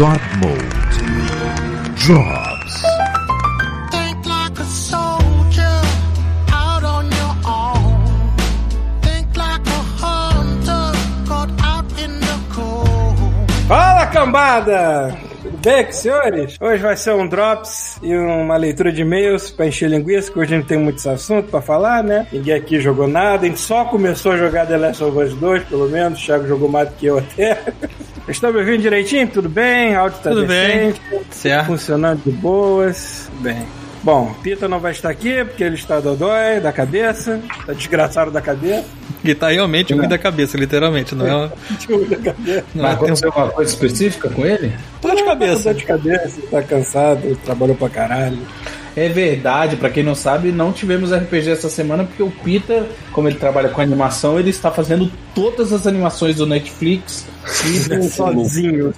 God Mode drops. Think like a soldier out on your own. Think like a hunter caught out in the cold. Fala cambada! Tudo bem com senhores? Hoje vai ser um Drops e uma leitura de e-mails pra encher linguiça, que hoje não tem muitos assuntos pra falar, né? Ninguém aqui jogou nada, a gente só começou a jogar The Last of Us 2, pelo menos. O Thiago jogou mais do que eu até. Estão me ouvindo direitinho? Tudo bem? O áudio tá Tudo bem. decente? Certo. Funcionando de boas. Bem. Bom, Pita não vai estar aqui porque ele está dodói da cabeça, tá desgraçado da cabeça. E tá realmente ruim da cabeça, literalmente. Não é uma, da cabeça. não Mas é aconteceu alguma coisa específica com ele? dor de Tá cabeça. dor de cabeça, tá cansado, trabalhou pra caralho. É verdade, pra quem não sabe, não tivemos RPG essa semana porque o Peter, como ele trabalha com animação, ele está fazendo todas as animações do Netflix e do Sozinho.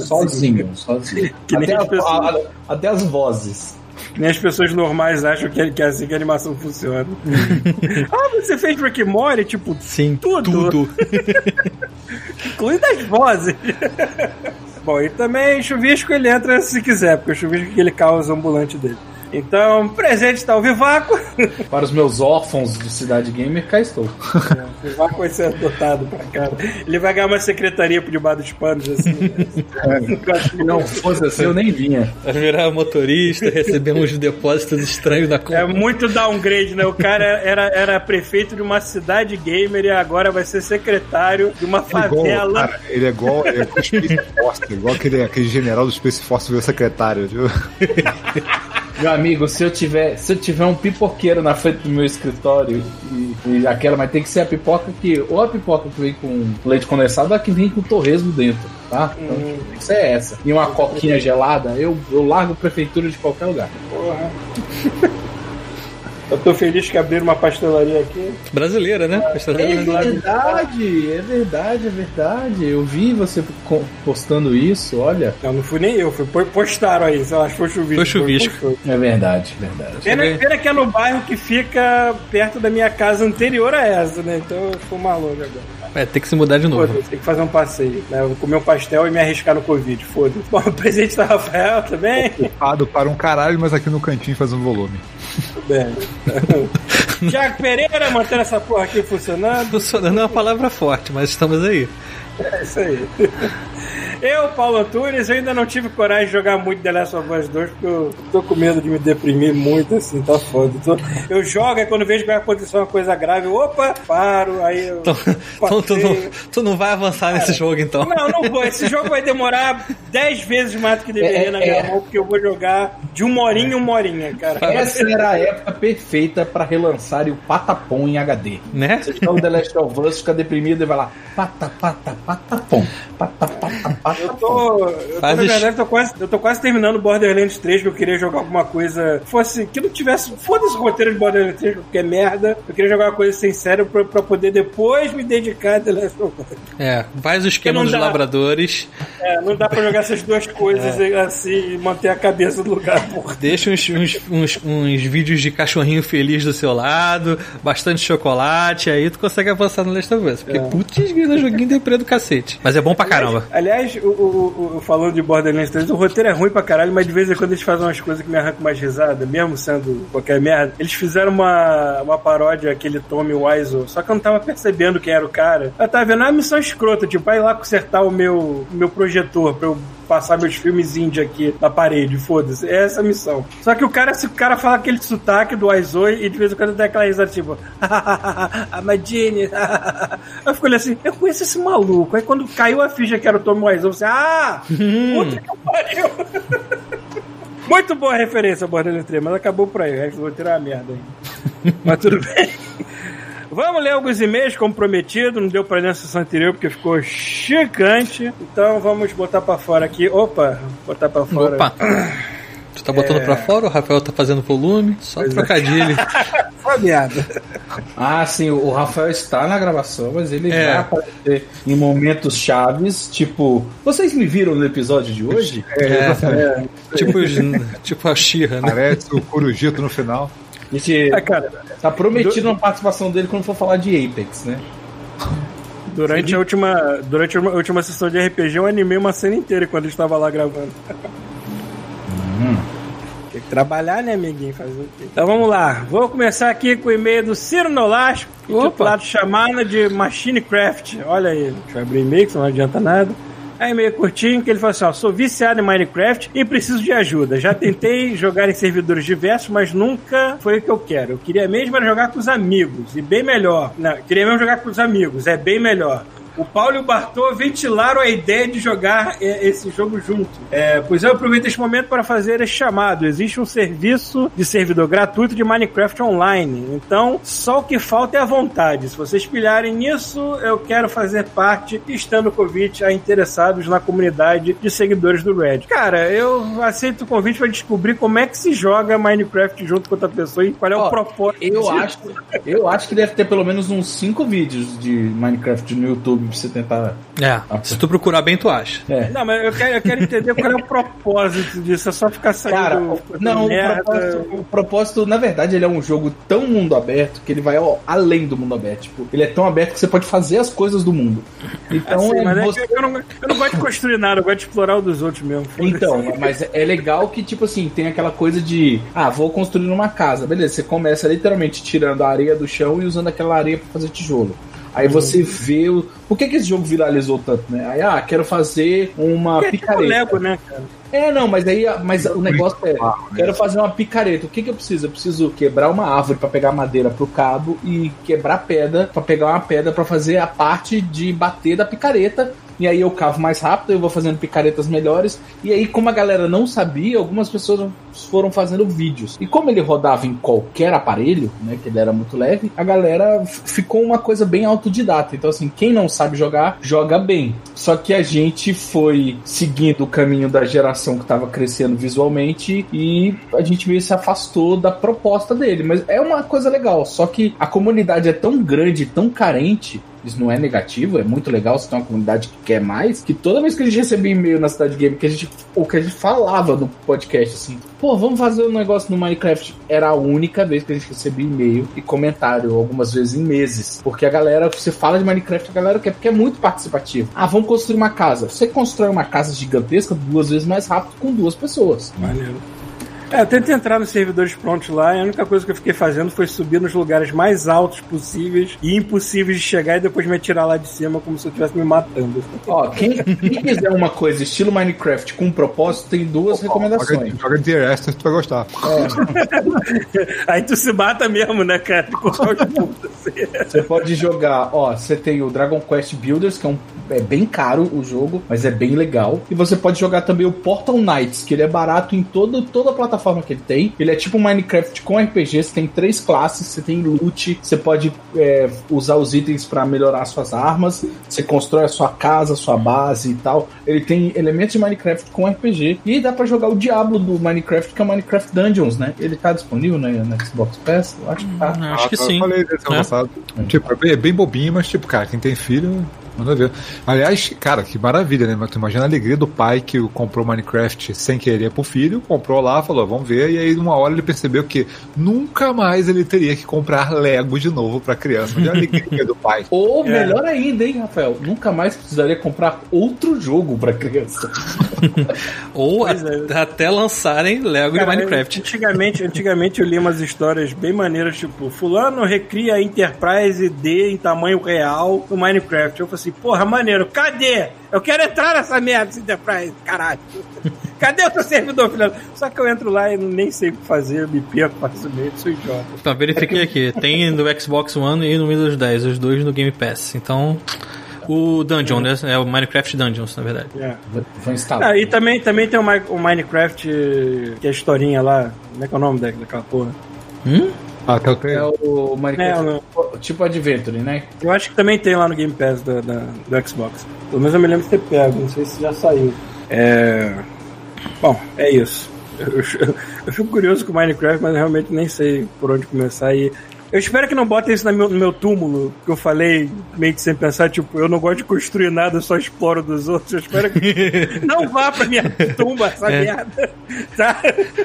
Sozinho, sozinho. Nem Até, as a- pessoas. a- até as vozes. Nem as pessoas normais acham que é, que é assim que a animação funciona. ah, você fez Rick Morty? Tipo, Sim, Tudo. tudo. incluindo as vozes. Bom, e também chuvisco ele entra se quiser, porque o chuvisco é que ele causa ambulante dele. Então, presente está o Vivaco. Para os meus órfãos de Cidade Gamer, cá estou. O Vivaco vai ser adotado pra cá. Ele vai ganhar uma secretaria por debaixo dos panos, assim. Se não fosse assim, eu nem vinha. Vai virar motorista, receber uns depósitos estranhos da É conta. muito downgrade, né? O cara era, era prefeito de uma cidade gamer e agora vai ser secretário de uma Ele é igual, favela. cara, ele é igual, ele é igual o Space Force, igual aquele, aquele general do Space Force virou secretário, viu? Meu amigo, se eu tiver, se eu tiver um pipoqueiro na frente do meu escritório e, e aquela, mas tem que ser a pipoca que ou a pipoca que vem com leite condensado ou a que vem com torresmo dentro, tá? Então Hum. tem que ser essa. E uma coquinha gelada, eu, eu largo prefeitura de qualquer lugar. Porra. Eu tô feliz que abriram uma pastelaria aqui. Brasileira, né? É Brasileira. verdade, é verdade, é verdade. Eu vi você postando isso, olha. Não, não fui nem eu, foi, po- postaram aí, sei lá, acho que foi chuvisco. Foi chuvisco. Foi- É verdade, verdade. Pena, pena que é no bairro que fica perto da minha casa anterior a essa, né? Então eu fui maluco agora. É, tem que se mudar de novo. Foda-se, tem que fazer um passeio, né? Eu vou comer um pastel e me arriscar no Covid, foda-se. Bom, o presente da Rafael também. Ocupado para um caralho, mas aqui no cantinho fazendo volume. Bem. Tiago Pereira, mantendo essa porra aqui funcionando. Funcionando é uma palavra forte, mas estamos aí. É isso aí. Eu, Paulo Antunes, eu ainda não tive coragem de jogar muito The Last of Us 2 porque eu tô com medo de me deprimir muito, assim, tá foda. Tô- Eu jogo e quando vejo que vai acontecer uma coisa grave, eu, opa, paro, aí eu. Então, então tu, não, tu não vai avançar nesse jogo, então. Não, não vou. Esse jogo vai demorar 10 vezes mais do que deveria É, na minha é. mão, porque eu vou jogar de uma horinha em uma horinha, cara. Essa era a época perfeita pra relançar o Patapom em HD. Né? Você joga o The Last of Us, fica deprimido e vai lá. Pata, pata, patapom. Pata, pata, Eu tô, eu tô na verdade, tô quase, eu tô quase terminando Borderlands 3, que eu queria jogar alguma coisa. Fosse. Que não tivesse. Foda-se o roteiro de Borderlands 3, porque é merda. Eu queria jogar uma coisa sem sério pra, pra poder depois me dedicar a The Last of Us. É, faz o esquema dos dá. labradores, É, não dá pra jogar essas duas coisas assim e manter a cabeça no lugar, porra. deixa uns, uns, uns, uns vídeos de cachorrinho feliz do seu lado, bastante chocolate, aí tu consegue avançar no Last of Us. Porque, putz, grila, joguinho deprê do cacete. Mas é bom pra caramba. Aliás, o, o- o- falando de Borderlands 3, o roteiro é ruim pra caralho, mas de vez em quando eles fazem umas coisas que me arrancam mais risada, mesmo sendo qualquer merda. Eles fizeram uma, uma paródia, aquele Tommy Wiseau, só que eu não tava percebendo quem era o cara. Eu tava vendo, ah, missão escrota, tipo, vai lá consertar o meu, o meu projetor pra eu passar meus filmes indie aqui na parede, foda-se. É essa a missão. Só que o cara, se o cara fala aquele sotaque do Wiseau e de vez em quando dá aquela risada, tipo, Amadine. eu fico olhando assim, eu conheço esse maluco. Aí quando caiu a ficha que era o Tom eu falei, ah, puta que pariu. Muito boa a referência, Borderlands 3, mas acabou por aí. O resto roteiro é uma merda aí. mas tudo bem. Vamos ler alguns e-mails, como prometido. Não deu pra ler na sessão anterior porque ficou chicante. Então vamos botar pra fora aqui. Opa, botar pra fora. Opa! Tu tá botando pra fora, o Rafael tá fazendo volume, só trocadilho. Foi merda. Ah, sim, o Rafael está na gravação, mas ele É. vai aparecer em momentos chaves, tipo, vocês me viram no episódio de hoje? É, tipo, os- tipo a Xirra, né? Parece o Corujito no final. Gente Ah, cara, tá prometido uma participação dele quando for falar de Apex, né? Durante a, última, durante a última sessão de RPG, eu animei uma cena inteira quando estava lá gravando. Tem que trabalhar, né, amiguinho? Fazer o quê? Então vamos lá. Vou começar aqui com o e-mail do Ciro Nolasco, titulado chamada de Machinecraft. Olha aí. Deixa eu abrir e-mail, que não adianta nada. Um e-mail curtinho que ele fala assim: ó, sou viciado em Minecraft e preciso de ajuda. Já tentei jogar em servidores diversos, mas nunca foi o que eu quero. Eu queria mesmo era jogar com os amigos, e bem melhor. Não, queria mesmo jogar com os amigos, é bem melhor. O Paulo e o Bartô ventilaram a ideia de jogar é, esse jogo junto. É, pois eu aproveito este momento para fazer este chamado. Existe um serviço de servidor gratuito de Minecraft Online. Então, só o que falta é a vontade. Se vocês pilharem nisso, eu quero fazer parte, estando o convite a interessados na comunidade de seguidores do Red. Cara, eu aceito o convite para descobrir como é que se joga Minecraft junto com outra pessoa e qual é o propósito. Eu acho, eu acho que deve ter pelo menos uns 5 vídeos de Minecraft no YouTube pra você tentar. É, se tu procurar bem, tu acha. É. Não, mas eu quero, eu quero entender qual é o propósito disso. É só ficar saindo. Cara, não, o propósito, o propósito, na verdade, ele é um jogo tão mundo aberto que ele vai ó, além do mundo aberto. Tipo, ele é tão aberto que você pode fazer as coisas do mundo. Então, Assim, mas é você- que eu, não, eu não gosto de construir nada, eu gosto de explorar o dos outros mesmo. Então, mas é legal que, tipo assim, tem aquela coisa de, ah, vou construir uma casa. Beleza, você começa literalmente tirando a areia do chão e usando aquela areia pra fazer tijolo. Aí você vê o. Por que, que esse jogo viralizou tanto, né? Aí, ah, quero fazer uma É tipo picareta. Lego, né, cara? É, não, mas aí mas o negócio é, quero fazer uma picareta. O que que eu preciso? Eu preciso quebrar uma árvore pra pegar madeira pro cabo e quebrar pedra pra pegar uma pedra pra fazer a parte de bater da picareta. E aí eu cavo mais rápido, eu vou fazendo picaretas melhores. E aí, como a galera não sabia, algumas pessoas foram fazendo vídeos. E como ele rodava em qualquer aparelho, né, que ele era muito leve, a galera ficou uma coisa bem autodidata. Então, assim, quem não sabe jogar, joga bem. Só que a gente foi seguindo o caminho da geração que estava crescendo visualmente e a gente meio se afastou da proposta dele. Mas é uma coisa legal. Só que a comunidade é tão grande, tão carente. Isso não é negativo, é muito legal se tem uma comunidade que quer mais. Que toda vez que a gente recebia e-mail na Cidade Game, que a gente, ou que a gente falava no podcast assim, pô, vamos fazer um negócio no Minecraft. Era a única vez que a gente recebia e-mail e comentário, algumas vezes em meses. Porque a galera, você fala de Minecraft, a galera quer, porque é muito participativo. Ah, vamos construir uma casa. Você constrói uma casa gigantesca duas vezes mais rápido com duas pessoas. Maneiro. É, eu tento entrar nos servidores prontos lá e a única coisa que eu fiquei fazendo foi subir nos lugares mais altos possíveis e impossíveis de chegar e depois me atirar lá de cima como se eu estivesse me matando. Ó, quem, quem quiser uma coisa estilo Minecraft com propósito, tem duas recomendações. Joga, The Esther, tu vai gostar. Aí tu se mata mesmo, né, cara? Você pode jogar, ó, você tem o Dragon Quest Builders, que é, um, é bem caro o jogo, mas é bem legal. E você pode jogar também o Portal Knights, que ele é barato em todo, toda a plataforma que ele tem. Ele é tipo um Minecraft com RPG, você tem três classes, você tem loot, você pode é, usar os itens pra melhorar suas armas, você constrói a sua casa, a sua base e tal. Ele tem elementos de Minecraft com RPG. E dá pra jogar o Diablo do Minecraft, que é o Minecraft Dungeons, né? Ele tá disponível né, na Xbox Pass? Eu acho que tá. Acho que eu sim. falei desse ano É. passado. Tipo, é é bem bobinho, mas tipo, cara, quem tem filho, manda ver. Aliás, cara, que maravilha, né? Mas tu imagina a alegria do pai que comprou Minecraft sem querer pro filho, comprou lá, falou, vamos ver, e aí numa hora ele percebeu que nunca mais ele teria que comprar Lego de novo pra criança. Olha a alegria do pai. Ou É. melhor ainda, hein, Rafael? Nunca mais precisaria comprar outro jogo pra criança. Ou a- é. até lançarem Lego de Cara, Minecraft. Antigamente, antigamente eu li umas histórias bem maneiras, tipo, fulano recria a Enterprise D em tamanho real no Minecraft. Eu falei assim, porra, maneiro, cadê? Eu quero entrar nessa merda dessa Enterprise, caralho. Cadê o teu servidor, filho? Só que eu entro lá e nem sei o que fazer, eu me perco facilmente, sou idiota. Então, verifiquei aqui. Tem no Xbox One e no Windows 10, os dois no Game Pass. Então, o Dungeon, né? É o Minecraft Dungeons, na verdade. É. Vou- instalar. Ah, e também, também tem o, Mi- o Minecraft, que é a historinha lá, como é que é o nome da- daquela porra? Hum? Ah, até o É o Minecraft É, não. tipo Adventure, né? Eu acho que também tem lá no Game Pass da, da- do Xbox. Pelo menos eu me lembro de ter pego, não sei se já saiu. É. Bom, é isso. Eu, eu- eu fico curioso com Minecraft, mas realmente nem sei por onde começar. E Eu espero que não botem isso no meu, no meu túmulo, que eu falei meio que sem pensar, tipo, eu não gosto de construir nada, eu só exploro dos outros. Eu espero que não vá pra minha tumba essa É. merda. Tá?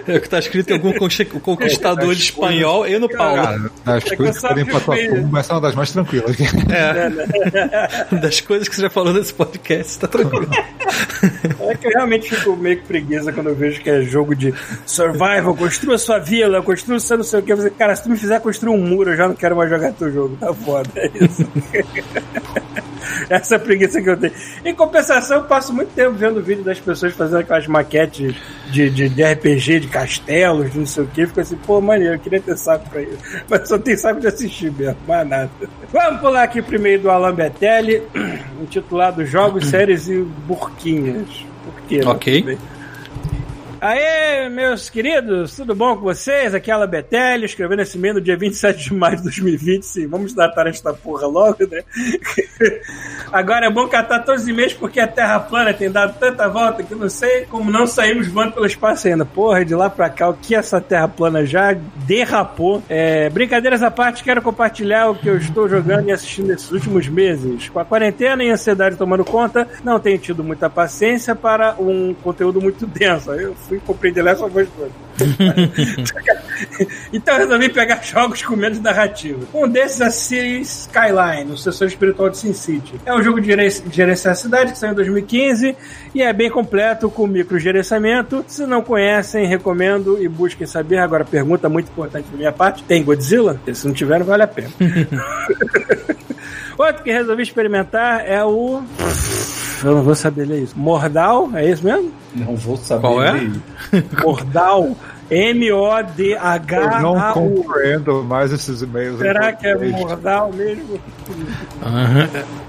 É o que tá escrito em algum conquistador espanhol e no Paulo. Cara, das É coisas que podem pra tua tumba, essa é uma das mais tranquilas. Das coisas que você já falou nesse podcast, tá tranquilo. É que eu realmente fico meio que preguiça quando eu vejo que é jogo de survival, construa sua vila, construa seu não sei o que. Eu falei, Cara, se tu me fizer construir um muro, eu já não quero mais jogar teu jogo. Tá foda. É isso. Essa é preguiça que eu tenho. Em compensação, eu passo muito tempo vendo vídeo das pessoas fazendo aquelas maquetes de, de, de RPG, de castelos, de não sei o que. Fico assim, pô, maneiro, eu queria ter saco pra isso. Mas só tem saco de assistir mesmo, mais nada. Vamos pular aqui primeiro do Alan Betelli, intitulado Jogos, Séries e Burquinhas. Por quê? né? Ok. Bem. Aê, meus queridos, tudo bom com vocês? Aqui é a Betelli, escrevendo esse e-mail no dia 27 de maio de 2020. Sim, vamos datar esta porra logo, né? Agora é bom catar todos os e-mails porque a Terra plana tem dado tanta volta que não sei como não saímos voando pelo espaço ainda. Porra, de lá pra cá, o que essa Terra plana já derrapou. É, brincadeiras à parte, quero compartilhar o que eu estou jogando e assistindo nesses últimos meses. Com a quarentena e a ansiedade tomando conta, não tenho tido muita paciência para um conteúdo muito denso. Eu fui e comprei The Last of Us 2. então eu resolvi pegar jogos com menos narrativa. Um desses é a Skyline, o sucessor espiritual de Sin City. É um jogo de geren- gerenciar a cidade que saiu em 2015 e é bem completo com microgerenciamento. Se não conhecem, recomendo e busquem saber. Agora, pergunta muito importante da minha parte: tem Godzilla? Se não tiver, não vale a pena. Outro que resolvi experimentar é o. Eu não vou saber ler isso. Mordal, é isso mesmo? Não vou saber. Qual é? ler. Mordal. Eu não compreendo mais esses e-mails. Será que é. Mordal mesmo?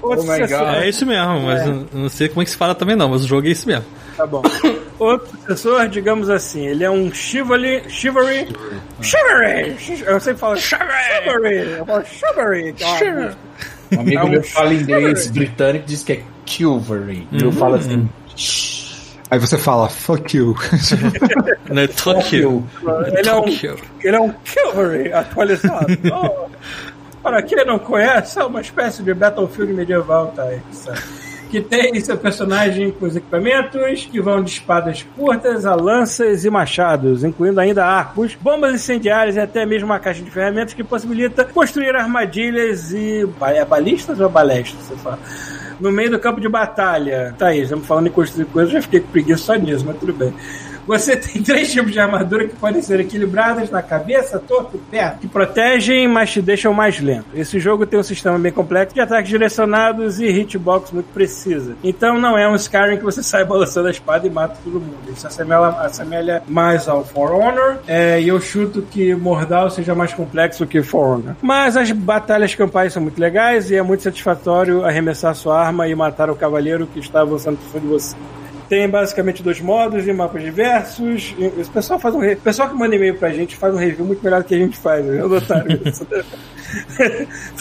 Oh my God. É isso mesmo, mas eu não sei como é que se fala também não, mas o jogo é isso mesmo. Tá bom. Outro sucessor, digamos assim, ele é um chivalry. Chivalry. Chivalry! Eu sempre falo chivalry! Eu falo chivalry! é. Um amigo É meu fala inglês britânico diz que é Kilvery. Eu falo assim. Aí você fala, fuck you. Não é Tokyo. Ele é um, ele é um Chivalry atualizado. Oh, para quem não conhece, é uma espécie de Battlefield medieval, tá? aí, sabe? Que tem seu personagem com os equipamentos que vão de espadas curtas a lanças e machados, incluindo ainda arcos, bombas incendiárias e até mesmo uma caixa de ferramentas que possibilita construir armadilhas e. É balistas ou balestas? Você fala? No meio do campo de batalha. Tá aí, estamos falando em construir coisas, já fiquei com preguiça só nisso, mas tudo bem. Você tem três tipos de armadura que podem ser equilibradas na cabeça, torto e pé, que protegem, mas te deixam mais lento. Esse jogo tem um sistema bem complexo de ataques direcionados e hitbox muito precisa. Então não é um Skyrim que você sai balançando a espada e mata todo mundo. Isso assemelha, assemelha mais ao For Honor, é, e eu chuto que Mordal seja mais complexo que For Honor. Mas as batalhas campais são muito legais e é muito satisfatório arremessar sua arma e matar o cavaleiro que está avançando por cima de você. Tem basicamente dois modos e mapas diversos. E O pessoal faz um re... O pessoal que manda e-mail pra gente faz um review muito melhor do que a gente faz. Eu notaram isso.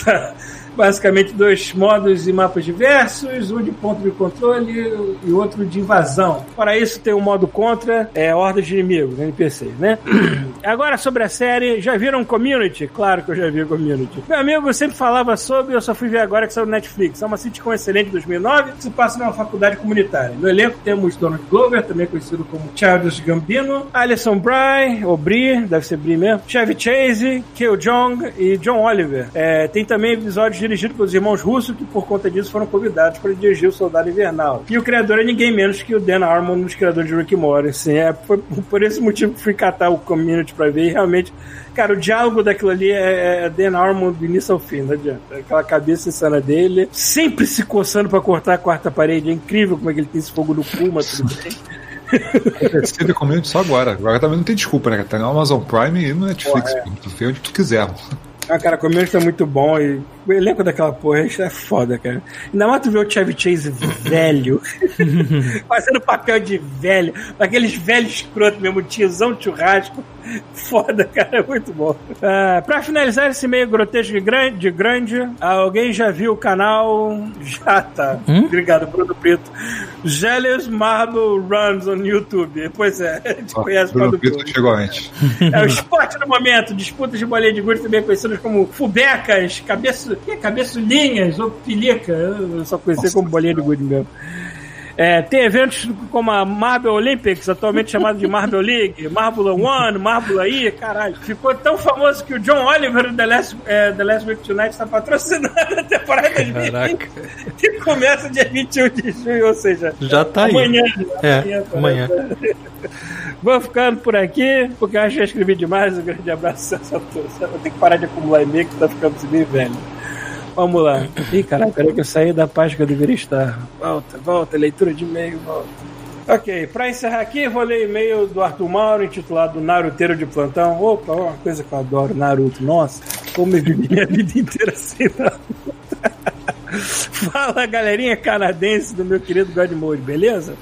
Tá. Basicamente dois modos e mapas diversos, um de ponto de controle e outro de invasão. Para isso tem o modo contra, é hordas de inimigos, NPCs, né? Agora sobre a série, já viram Community? Claro que eu já vi Community. Meu amigo sempre falava sobre, eu só fui ver agora que saiu no Netflix. É uma sitcom excelente de 2009 que se passa numa faculdade comunitária. No elenco temos Donald Glover, também conhecido como Childish Gambino, Alison Bry, ou Brie, deve ser Brie mesmo, Chevy Chase, Kyo Jong e John Oliver. É, tem também episódios dirigidos pelos irmãos russos que por conta disso foram convidados para dirigir o Soldado Invernal. E o criador é ninguém menos que o Dan Harmon, um dos criadores de Rick Morty. Assim, é por, por esse motivo que fui catar o Community para ver e realmente Cara, o diálogo daquilo ali é, é Dan Harmon do início ao fim, não adianta. Aquela cabeça insana dele, sempre se coçando pra cortar a quarta parede. É incrível como é que ele tem esse fogo no cu, mas tudo bem. Você comendo só agora. Agora também não tem desculpa, né? Tá no Amazon Prime e no Netflix. Porra, Tu vê onde tu quiser. Ah, cara, o Community é muito bom e o elenco daquela porra isso é foda, cara. Ainda mais tu ver o Chevy Chase velho, fazendo papel de velho, aqueles velhos escroto mesmo, tiozão de churrasco. Foda, cara, é muito bom. Ah, pra finalizar esse meio grotesco de grande, de grande, alguém já viu o canal? Já tá. Obrigado, Bruno Preto. Jealous Marble Runs on YouTube. Pois é, a gente conhece o Bruno Pinto chegou antes. é o esporte do momento, disputas de bolinha de gude, também conhecidas como fubecas, cabeço, é, cabeçulinhas ou pilica. Eu só conhecia como bolinha de gude mesmo. É, tem eventos como a Marvel Olympics, atualmente chamado de Marvel League, Marvel One, Marvel aí, caralho. Ficou tão famoso que o John Oliver do The Last, é, The Last Week Tonight está patrocinando a temporada de 2020, Caraca. que começa dia 21 de junho, ou seja, Já tá aí. amanhã. É, amanhã. Vou ficando por aqui, porque eu acho que já escrevi demais. Um grande abraço. Vou ter que parar de acumular e-mail, que tá ficando bem velho. Vamos lá. Ih, caralho, peraí que eu saí da página que eu deveria estar. Volta, volta, leitura de e-mail, volta. Ok, pra encerrar aqui, vou ler e-mail do Arthur Mauro, intitulado Naruteiro de Plantão. Opa, uma coisa que eu adoro, Naruto. Nossa, como eu vivi minha vida inteira sem Naruto. Fala, galerinha canadense do meu querido Godmode, beleza?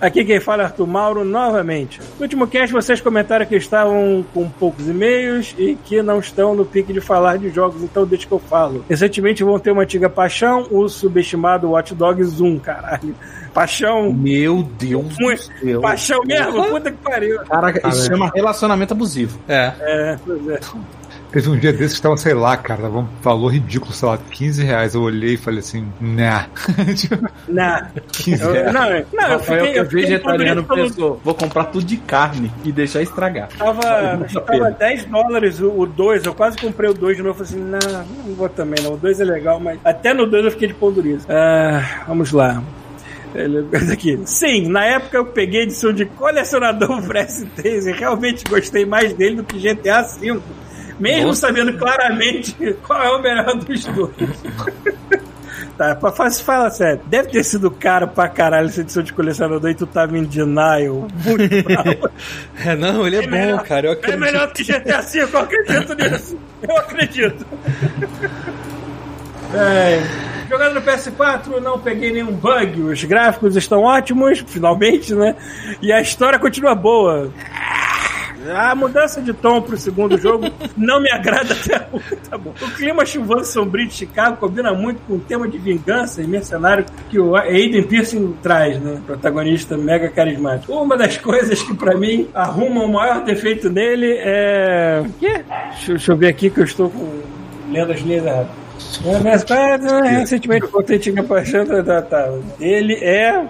Aqui quem fala é Arthur Mauro novamente. No último cast vocês comentaram que estavam com poucos e-mails e que não estão no pique de falar de jogos, então deixa que eu falo. Recentemente vão ter uma antiga paixão, o subestimado Watch Dogs 1, caralho. Paixão. Meu Deus do céu. Paixão mesmo? Puta que pariu. Caraca, isso chama relacionamento abusivo. É. É, pois é. Teve um dia desses que tava, sei lá, cara, tava um valor ridículo, sei lá, 15 reais. Eu olhei e falei assim, nah. Tipo, Não. 15 Eu, não, não, eu Rafael, fiquei, que é eu fiquei vegetariano, pelo- pensou, vou comprar tudo de carne e deixar estragar. Tava, tava pena. 10 dólares o 2, eu quase comprei o 2 de novo. Falei assim, não, não vou também não. O 2 é legal, mas até no 2 eu fiquei de pão durizo. Ah, vamos lá. Ele- Aqui. Sim, na época eu peguei a edição de colecionador Press Taser. Realmente gostei mais dele do que GTA V. Mesmo Nossa. sabendo claramente qual é o melhor dos dois. Tá, pra fa- fala sério. Deve ter sido caro pra caralho essa edição de colecionador e tu tava em denial. Muito bravo. É, não, ele é, bom, melhor- cara. Eu É acredito. melhor que GTA V, eu acredito nisso. Eu acredito. É, jogando no PS4, não peguei nenhum bug. Os gráficos estão ótimos, finalmente, né? E a história continua boa. A mudança de tom pro segundo jogo não me agrada até hoje, tá bom. O clima chuvoso sombrio de Chicago combina muito com o tema de vingança e mercenário que o Aiden Pearson traz, né? Protagonista mega carismático. Uma das coisas que pra mim arruma o maior defeito nele é. Quê? Deixa, deixa eu ver aqui que eu estou com... lendo as linhas erradas. É, mas, ah, recentemente voltei tinha paixão tá, tá, tá. Ele é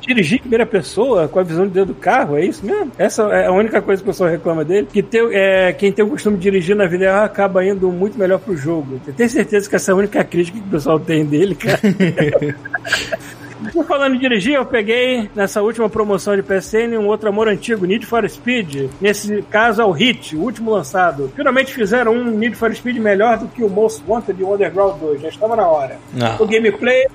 dirigir em primeira pessoa com a visão de dentro do carro, é isso mesmo? Essa é a única coisa que o pessoal reclama dele. Que tem, é, quem tem o costume de dirigir na vida real acaba indo muito melhor pro jogo. Eu tenho certeza que essa é a única crítica que o pessoal tem dele, cara. Por falando em dirigir, eu peguei nessa última promoção de PSN um outro amor antigo, Need for Speed. Nesse caso é o Hit, o último lançado. Finalmente fizeram um Need for Speed melhor do que o Most Wanted e o Underground 2. Já estava na hora. Não. O gameplay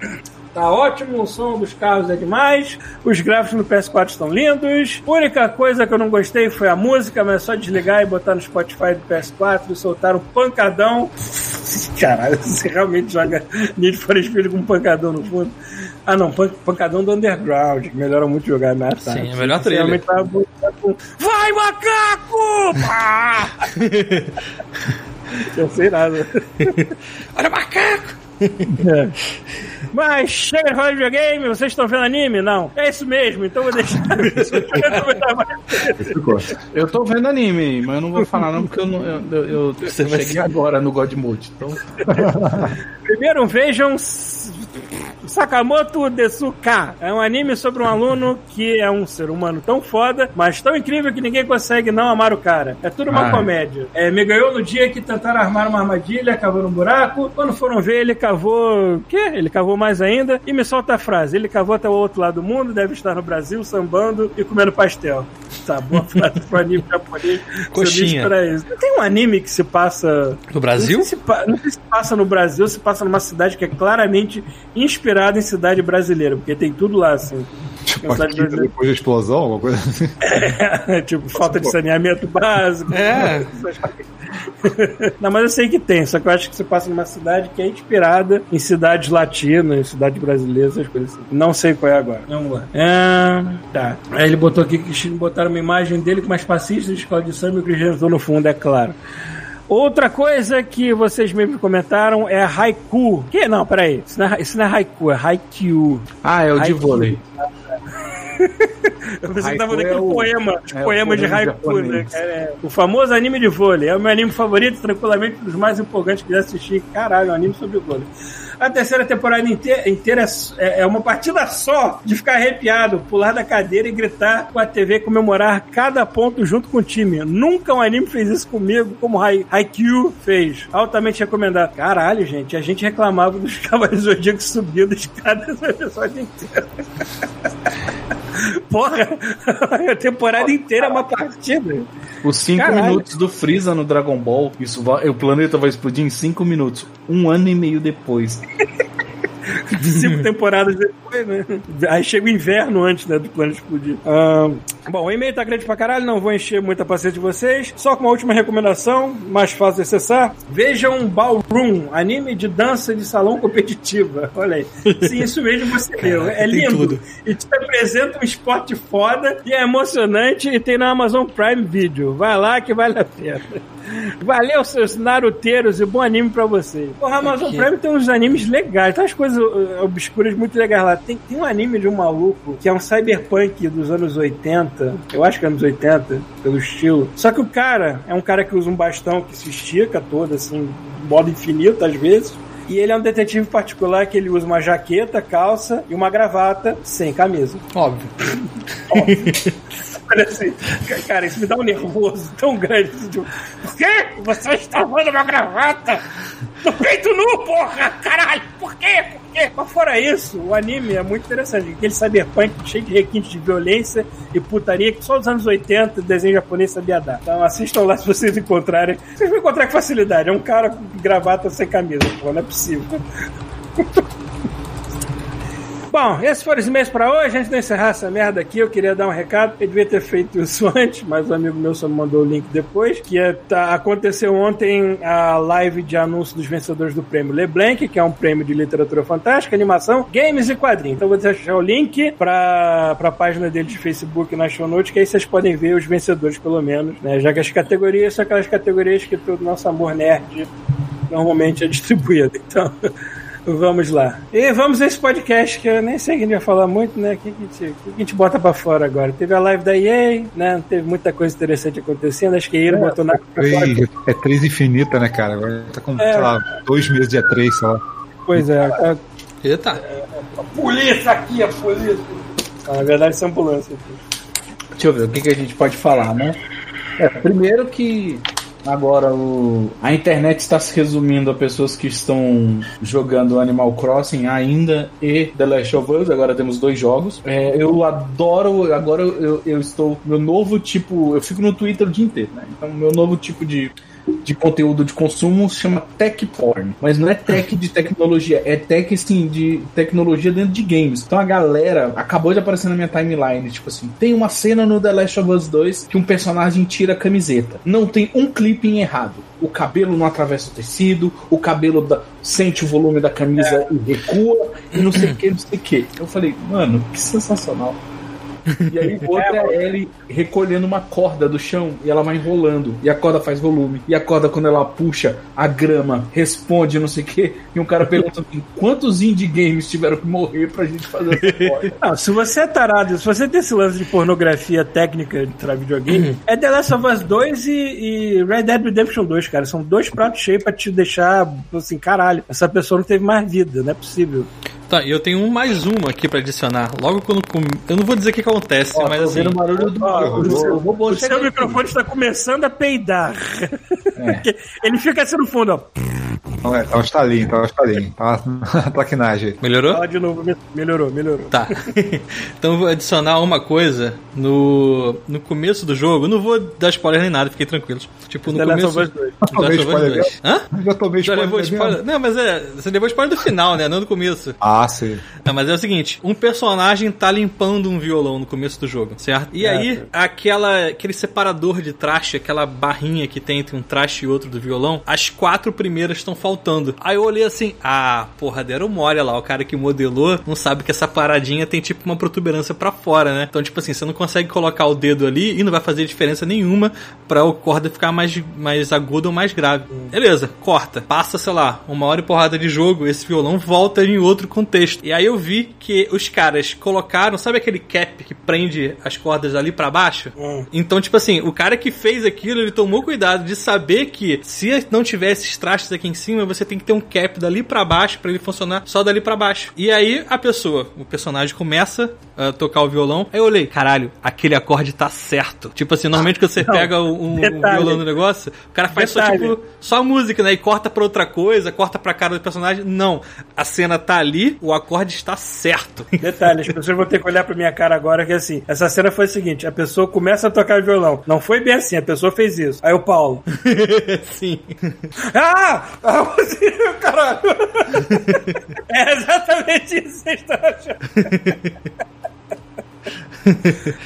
tá ótimo, o som dos carros é demais, os gráficos no PS4 estão lindos. A única coisa que eu não gostei foi a música, mas é só desligar e botar no Spotify do PS4 e soltar um pancadão. Caralho, você realmente joga Need for Speed com um pancadão no fundo. Ah, não, pan- pancadão do Underground, que melhora muito jogar na. Sim, é melhor trilha. realmente tava com, Vai, macaco! Pá! Eu sei nada. Olha o macaco! É. Mas chega de falar de videogame, vocês estão vendo anime? Não. É isso mesmo, então eu vou deixar. Eu tô vendo anime, mas eu não vou falar não, porque eu, não, eu, eu- eu Você vai cheguei agora no God Mode. Então, Primeiro vejam Sakamoto Desuka. É um anime sobre um aluno que é um ser humano tão foda, mas tão incrível que ninguém consegue não amar o cara. É tudo uma Ah. comédia. É, me ganhou no dia que tentaram armar uma armadilha, cavou um buraco. Quando foram ver, ele cavou. O quê? Ele cavou mais ainda. E me solta a frase: ele cavou até o outro lado do mundo, deve estar no Brasil, sambando e comendo pastel. Tá, boa frase pro anime japonês. Coxinha. Tem um anime que se passa No Brasil? não sei, se, não sei se passa no Brasil, se passa numa cidade que é claramente inspirada em cidade brasileira, porque tem tudo lá, assim. Tipo, depois da explosão, alguma coisa assim. tipo, falta de saneamento básico. É. Não, mas eu sei que tem, só que eu acho que você passa numa cidade que é inspirada em cidades latinas, em cidades brasileiras, essas coisas assim. Não sei qual é agora. Vamos lá. É, tá. Aí ele botou aqui que botaram uma imagem dele com umas passistas de escola de samba e o Cristiano no fundo, é claro. Outra coisa que vocês mesmo comentaram é haiku. Que? Não, peraí. Isso não é, isso não é haiku, é haiku. ah, é o de Ai, vôlei. Eu pensei que tava é naquele o- poema, é poema de haiku, né? japonês. É, o famoso anime de vôlei. É o meu anime favorito, tranquilamente, um dos mais empolgantes que já assisti. Caralho, um anime sobre vôlei. A terceira temporada inteira, inteira é, é uma partida só de ficar arrepiado, pular da cadeira e gritar com a TV comemorar cada ponto junto com o time. Nunca um anime fez isso comigo, como Hai- Haikyuu fez. Altamente recomendado. Caralho, gente, a gente reclamava dos Cavaleiros do Zodíaco subindo escadas no episódio inteiro. Porra, a temporada inteira é uma partida. Os 5 Caralho. minutos do Freeza no Dragon Ball, isso vai, o planeta vai explodir em 5 minutos. Um ano e meio depois. Cinco temporadas depois, né? Aí chega o inverno antes né, do plano explodir. Ahn, bom, o e-mail tá grande pra caralho, não vou encher muita paciência de vocês. Só com uma última recomendação, mais fácil de acessar. Vejam Ballroom, anime de dança de salão competitiva. Olha aí. Sim, isso mesmo você viu. É lindo. E te apresenta um esporte foda e é emocionante e tem na Amazon Prime Video. Vai lá que vale a pena. Valeu, seus naruteiros, e bom anime pra vocês. Porra, a Amazon Aqui. Prime tem uns animes legais, tem umas coisas uh, obscuras muito legais lá. Tem, tem um anime de um maluco que é um cyberpunk dos anos 80, eu acho que é anos 80, pelo estilo. Só que o cara é um cara que usa um bastão que se estica todo, assim, modo infinito às vezes. E ele é um detetive particular que ele usa uma jaqueta, calça e uma gravata sem camisa. Óbvio. Olha assim, cara, isso me dá um nervoso tão grande. Tipo, Por quê? Você está usando uma gravata no peito nu, porra! Caralho, por quê? Mas fora isso, o anime é muito interessante. Aquele cyberpunk cheio de requintes de violência e putaria que só nos anos 80 o desenho japonês sabia dar. Então assistam lá se vocês encontrarem. Vocês vão encontrar com facilidade. É um cara com gravata sem camisa, pô, não é possível. Bom, esses foram os e-mails pra hoje. Antes de encerrar essa merda aqui, eu queria dar um recado. Eu devia ter feito isso antes, mas um amigo meu só me mandou o link depois. Que é, tá, aconteceu ontem a live de anúncio dos vencedores do prêmio LeBlanc, que é um prêmio de literatura fantástica, animação, games e quadrinhos. Então vou deixar o link pra, pra página dele de Facebook na show notes, que aí vocês podem ver os vencedores, pelo menos. Né? Já que as categorias são aquelas categorias que todo nosso amor nerd normalmente é distribuído. Então. Vamos lá. E vamos a esse podcast que eu nem sei que a gente vai falar muito, né? O que, que, a gente- o que que a gente bota pra fora agora? Teve a live da EA, né? Teve muita coisa interessante acontecendo. Acho que a EA botou na pra fora. Três- é três infinita, né, cara? Agora tá com, É. sei lá, dois meses de E3, sei lá. Pois é. A, Eita. a polícia aqui, a polícia. Na verdade, isso é ambulância. aqui. Deixa eu ver o que, que a gente pode falar, né? É, primeiro que agora o, a internet está se resumindo a pessoas que estão jogando Animal Crossing ainda e The Last of Us. Agora temos dois jogos. É, eu adoro. Agora eu, eu estou. Meu novo tipo. Eu fico no Twitter o dia inteiro, né? Então, meu novo tipo de. De conteúdo de consumo se chama tech porn, mas não é tech de tecnologia, é tech assim de tecnologia dentro de games. Então a galera acabou de aparecer na minha timeline, tipo assim, tem uma cena no The Last of Us 2 que um personagem tira a camiseta. Não tem um clipping errado. O cabelo não atravessa o tecido, o cabelo da- sente o volume da camisa e recua, e não sei o que, não sei o que. Eu falei, mano, que sensacional. E aí outra é ele recolhendo uma corda do chão e ela vai enrolando. E a corda faz volume. E a corda, quando ela puxa, a grama responde, não sei o que. E um cara pergunta assim: quantos indie games tiveram que morrer pra gente fazer essa corda? Não, se você é tarado, se você tem esse lance de pornografia técnica pra videogame, é The Last of Us 2 e, e Red Dead Redemption 2, cara. São dois pratos cheios pra te deixar assim, caralho, essa pessoa não teve mais vida, não é possível. Tá, e eu tenho um mais uma aqui pra adicionar. Logo quando. com- Eu não vou dizer o que acontece, Ó, mas tô assim. vendo o barulho do do- o robô O chega seu aqui. microfone está começando a peidar. É. Ele fica assim no fundo, ó. Não, é, tá um estalinho, tá um estalinho. Tá uma traquinagem. Melhorou? Fala de novo, me- melhorou, melhorou. Tá. então eu vou adicionar uma coisa no, no começo do jogo. Eu não vou dar spoiler nem nada, fiquem tranquilos. Tipo, no The Last começo. of Us 2. The Last of Us Spoiler 2. Hã? Já tomei Já spoiler levou spoiler? Não, mas é. Você levou spoiler do final, né? Não do começo. Ah, sim. Não, mas é o seguinte: um personagem tá limpando um violão no começo do jogo, certo? E aí, aquela, aquele separador de traste, aquela barrinha que tem entre um traste e outro do violão, as quatro primeiras estão faltando. Aí eu olhei assim, ah, porra, deram mole lá. O cara que modelou não sabe que essa paradinha tem tipo uma protuberância pra fora, né? Então, tipo assim, você não consegue colocar o dedo ali e não vai fazer diferença nenhuma pra o corda ficar mais, mais agudo ou mais grave. Beleza, corta. Passa, sei lá, uma hora e porrada de jogo, esse violão volta em outro contexto. E aí eu vi que os caras colocaram, sabe aquele cap que prende as cordas ali pra baixo? Hum. Então, tipo assim, o cara que fez aquilo, ele tomou cuidado de saber que se não tiver esses trastes aqui em cima, você tem que ter um cap dali pra baixo pra ele funcionar só dali pra baixo. E aí a pessoa, o personagem começa a tocar o violão. Aí eu olhei, caralho, aquele acorde tá certo. Tipo assim, normalmente quando você Não, pega um, um violão no negócio, o cara faz só Detalhe. tipo só a música, né? E corta pra outra coisa, corta pra cara do personagem. Não. A cena tá ali, o acorde está certo. Detalhe, as pessoas vão ter que olhar pra minha cara agora que assim, essa cena foi a seguinte, a pessoa começa a tocar violão. Não foi bem assim, a pessoa fez isso. Aí o Paulo, Sim. ah! ah você, caralho! é exatamente isso que vocês estão achando.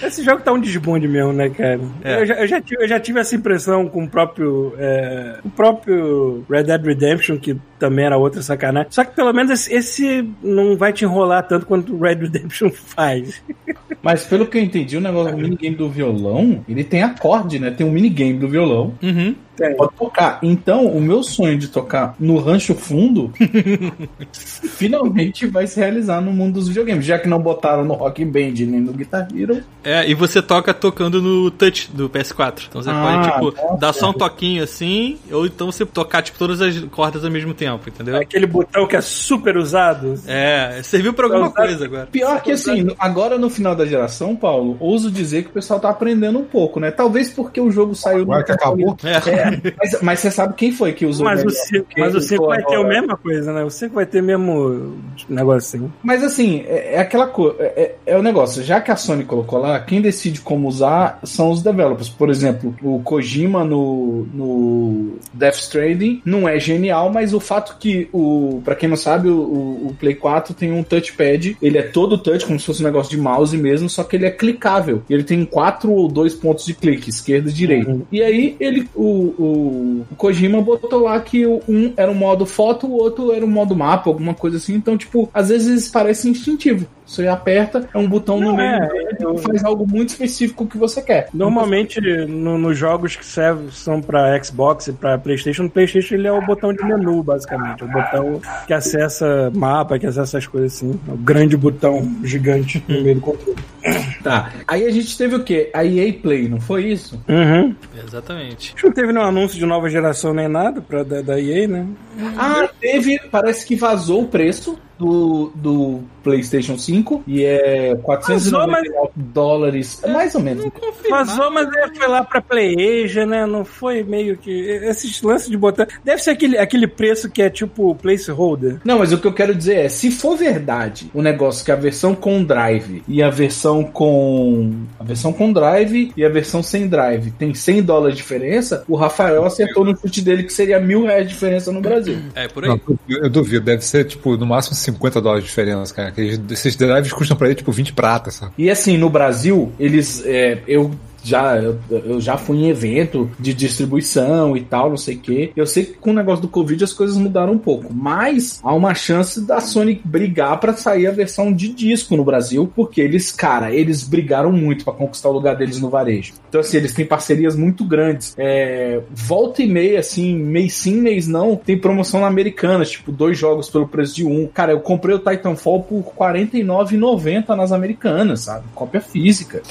Esse jogo tá um desbonde mesmo, né, cara? É. Eu, já, eu já tive, eu já tive essa impressão com o próprio. é, o próprio Red Dead Redemption, que também era outra sacanagem. Só que pelo menos esse, esse não vai te enrolar tanto quanto o Red Redemption faz. Mas pelo que eu entendi, o negócio do minigame do violão, ele tem acorde, né? Tem um minigame do violão. Uhum. Tem. Pode tocar. Então, o meu sonho de tocar no Rancho Fundo finalmente vai se realizar no mundo dos videogames. Já que não botaram no Rock Band nem no Guitar Hero. É, e você toca tocando no touch do PS4. Então você Ah, pode, tipo, nossa. dar só um toquinho assim, ou então você tocar, tipo, todas as cordas ao mesmo tempo, entendeu? Aquele botão que é super usado. É, serviu pra alguma Então, coisa agora. Pior que assim, agora no final da geração, Paulo, ouso dizer que o pessoal tá aprendendo um pouco, né? Talvez porque o jogo saiu Agora no que acabou. É. É, mas, mas você sabe quem foi que usou Mas o? 5 mas o usou cinco vai ter a agora? mesma coisa, né? O 5 vai ter mesmo negocinho. Mas assim, é, é aquela coisa. É, é- é o negócio. Já que a Sony colocou lá, quem decide como usar são os developers. Por exemplo, o Kojima no, no Death Stranding não é genial, mas o fato que o. Pra quem não sabe, o, o- o Play 4 tem um touchpad. Ele é todo touch, como se fosse um negócio de mouse mesmo, só que ele é clicável. Ele tem quatro ou dois pontos de clique, esquerda e direita. E aí ele. O, o, o Kojima botou lá que o- um era um modo foto, o outro era um modo mapa, alguma coisa assim. Então, tipo, às vezes parece instintivo. Você aperta, é um botão no Não, meio é, eu- faz algo muito específico que você quer. Normalmente, no- nos jogos que servem, são pra Xbox e pra Playstation, no Playstation ele é o botão de menu, basicamente. É o botão que acessa mapa, que acessa as coisas assim. É o grande botão gigante no meio do controle. Tá. Aí a gente teve o quê? A EA Play, não foi isso? Uhum. Exatamente. Acho que não teve nenhum anúncio de nova geração nem nada pra, da, da EA, né? Ah, teve. Parece que vazou o preço do, do PlayStation 5 e é 499 dólares. É mais ou menos. Vazou, mas é, foi lá pra PlayAsia, né? Não foi meio que. Esses lances de botão. Deve ser aquele, aquele preço que é tipo placeholder. Não, mas o que eu quero dizer é, se for verdade o negócio que a versão com drive e a versão com a versão com drive e a versão sem drive tem 100 dólares de diferença, o Rafael acertou no chute dele que seria mil reais de diferença no Brasil. É, por aí. Não, eu, eu duvido, deve ser tipo no máximo 50 dólares de diferença, cara. Que esses drives custam pra ele tipo 20 pratas, sabe? E assim, no Brasil, eles. é, eu. Já, eu, eu já fui em evento de distribuição e tal, não sei o que. Eu sei que com o negócio do Covid as coisas mudaram um pouco, mas há uma chance da Sony brigar pra sair a versão de disco no Brasil, porque eles, cara, eles brigaram muito pra conquistar o lugar deles no varejo. Então, assim, eles têm parcerias muito grandes. É, volta e meia, assim, mês sim, mês não, tem promoção na Americanas, tipo, dois jogos pelo preço de um. Cara, eu comprei o Titanfall por R$ 49,90 nas Americanas, sabe? Cópia física.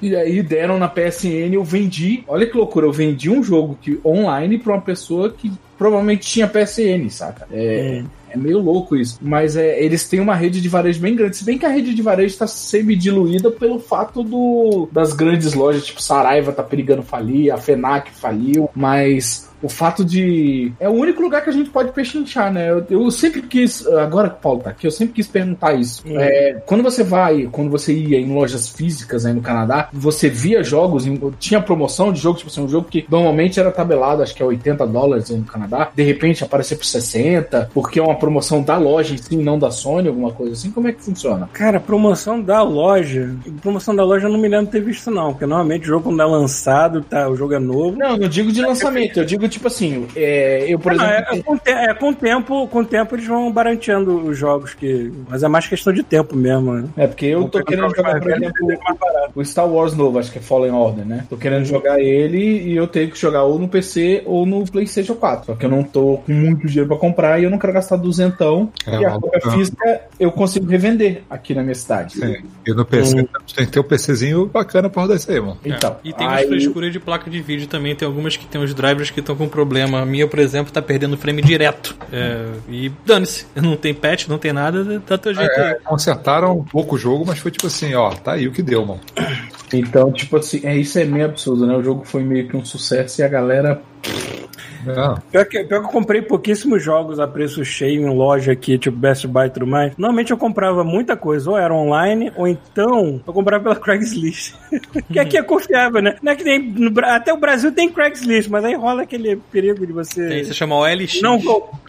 E aí deram na PSN, eu vendi. Olha que loucura, eu vendi um jogo que online pra uma pessoa que provavelmente tinha PSN, saca? É. É meio louco isso. Mas é, eles têm uma rede de varejo bem grande. Se bem que a rede de varejo está semi-diluída pelo fato do, das grandes lojas, tipo Saraiva tá perigando falir, a FENAC faliu, mas o fato de. É o único lugar que a gente pode pechinchar, né? Eu, eu sempre quis. Agora que o Paulo tá aqui, eu sempre quis perguntar isso. Hum. É, quando você vai, quando você ia em lojas físicas aí no Canadá, você via jogos, tinha promoção de jogo, tipo assim, um jogo que normalmente era tabelado, acho que é 80 dólares aí no Canadá, de repente aparecer por 60, porque é uma promoção da loja em si, não da Sony, alguma coisa assim. Como é que funciona? Cara, promoção da loja. Promoção da loja eu não me lembro de ter visto, não. Porque normalmente o jogo, quando é lançado, tá, o jogo é novo. Não, não digo de lançamento, eu digo tipo assim, é, eu, por Não, exemplo. é, é com, te- é, com o tempo, com o tempo eles vão barateando os jogos que. Mas é mais questão de tempo mesmo, né? É, porque eu tô Vão querendo jogar, por exemplo, velhos mais barato. o Star Wars novo, acho que é Fallen Order, né? Tô querendo jogar ele e eu tenho que jogar ou no PC ou no PlayStation 4. Só que eu não tô com muito dinheiro pra comprar e eu não quero gastar duzentão. É, e a cópia física eu consigo revender aqui na minha cidade. Sim. E no PC tem que ter um PCzinho bacana pra rodar isso aí, mano. Então, É. E tem umas aí- frescuras de placa de vídeo também. Tem algumas que tem os drivers que estão com problema. A minha, por exemplo, tá perdendo frame direto. É, e dane-se. Não tem patch, não tem nada, dá teu jeito aí. É, consertaram um pouco o jogo, mas foi tipo assim, ó, tá aí o que deu, mano. Então, tipo assim, é, isso é meio absurdo, né? O jogo foi meio que um sucesso e a galera. Não, Pior que, pior que eu comprei pouquíssimos jogos a preço cheio em loja aqui, tipo Best Buy e tudo mais. Normalmente eu comprava muita coisa, ou era online, ou então eu comprava pela Craigslist. que aqui é confiável, né? Não é que nem. no Bra- até o Brasil tem Craigslist, mas aí rola aquele perigo de você Tem, você chama OLX. não,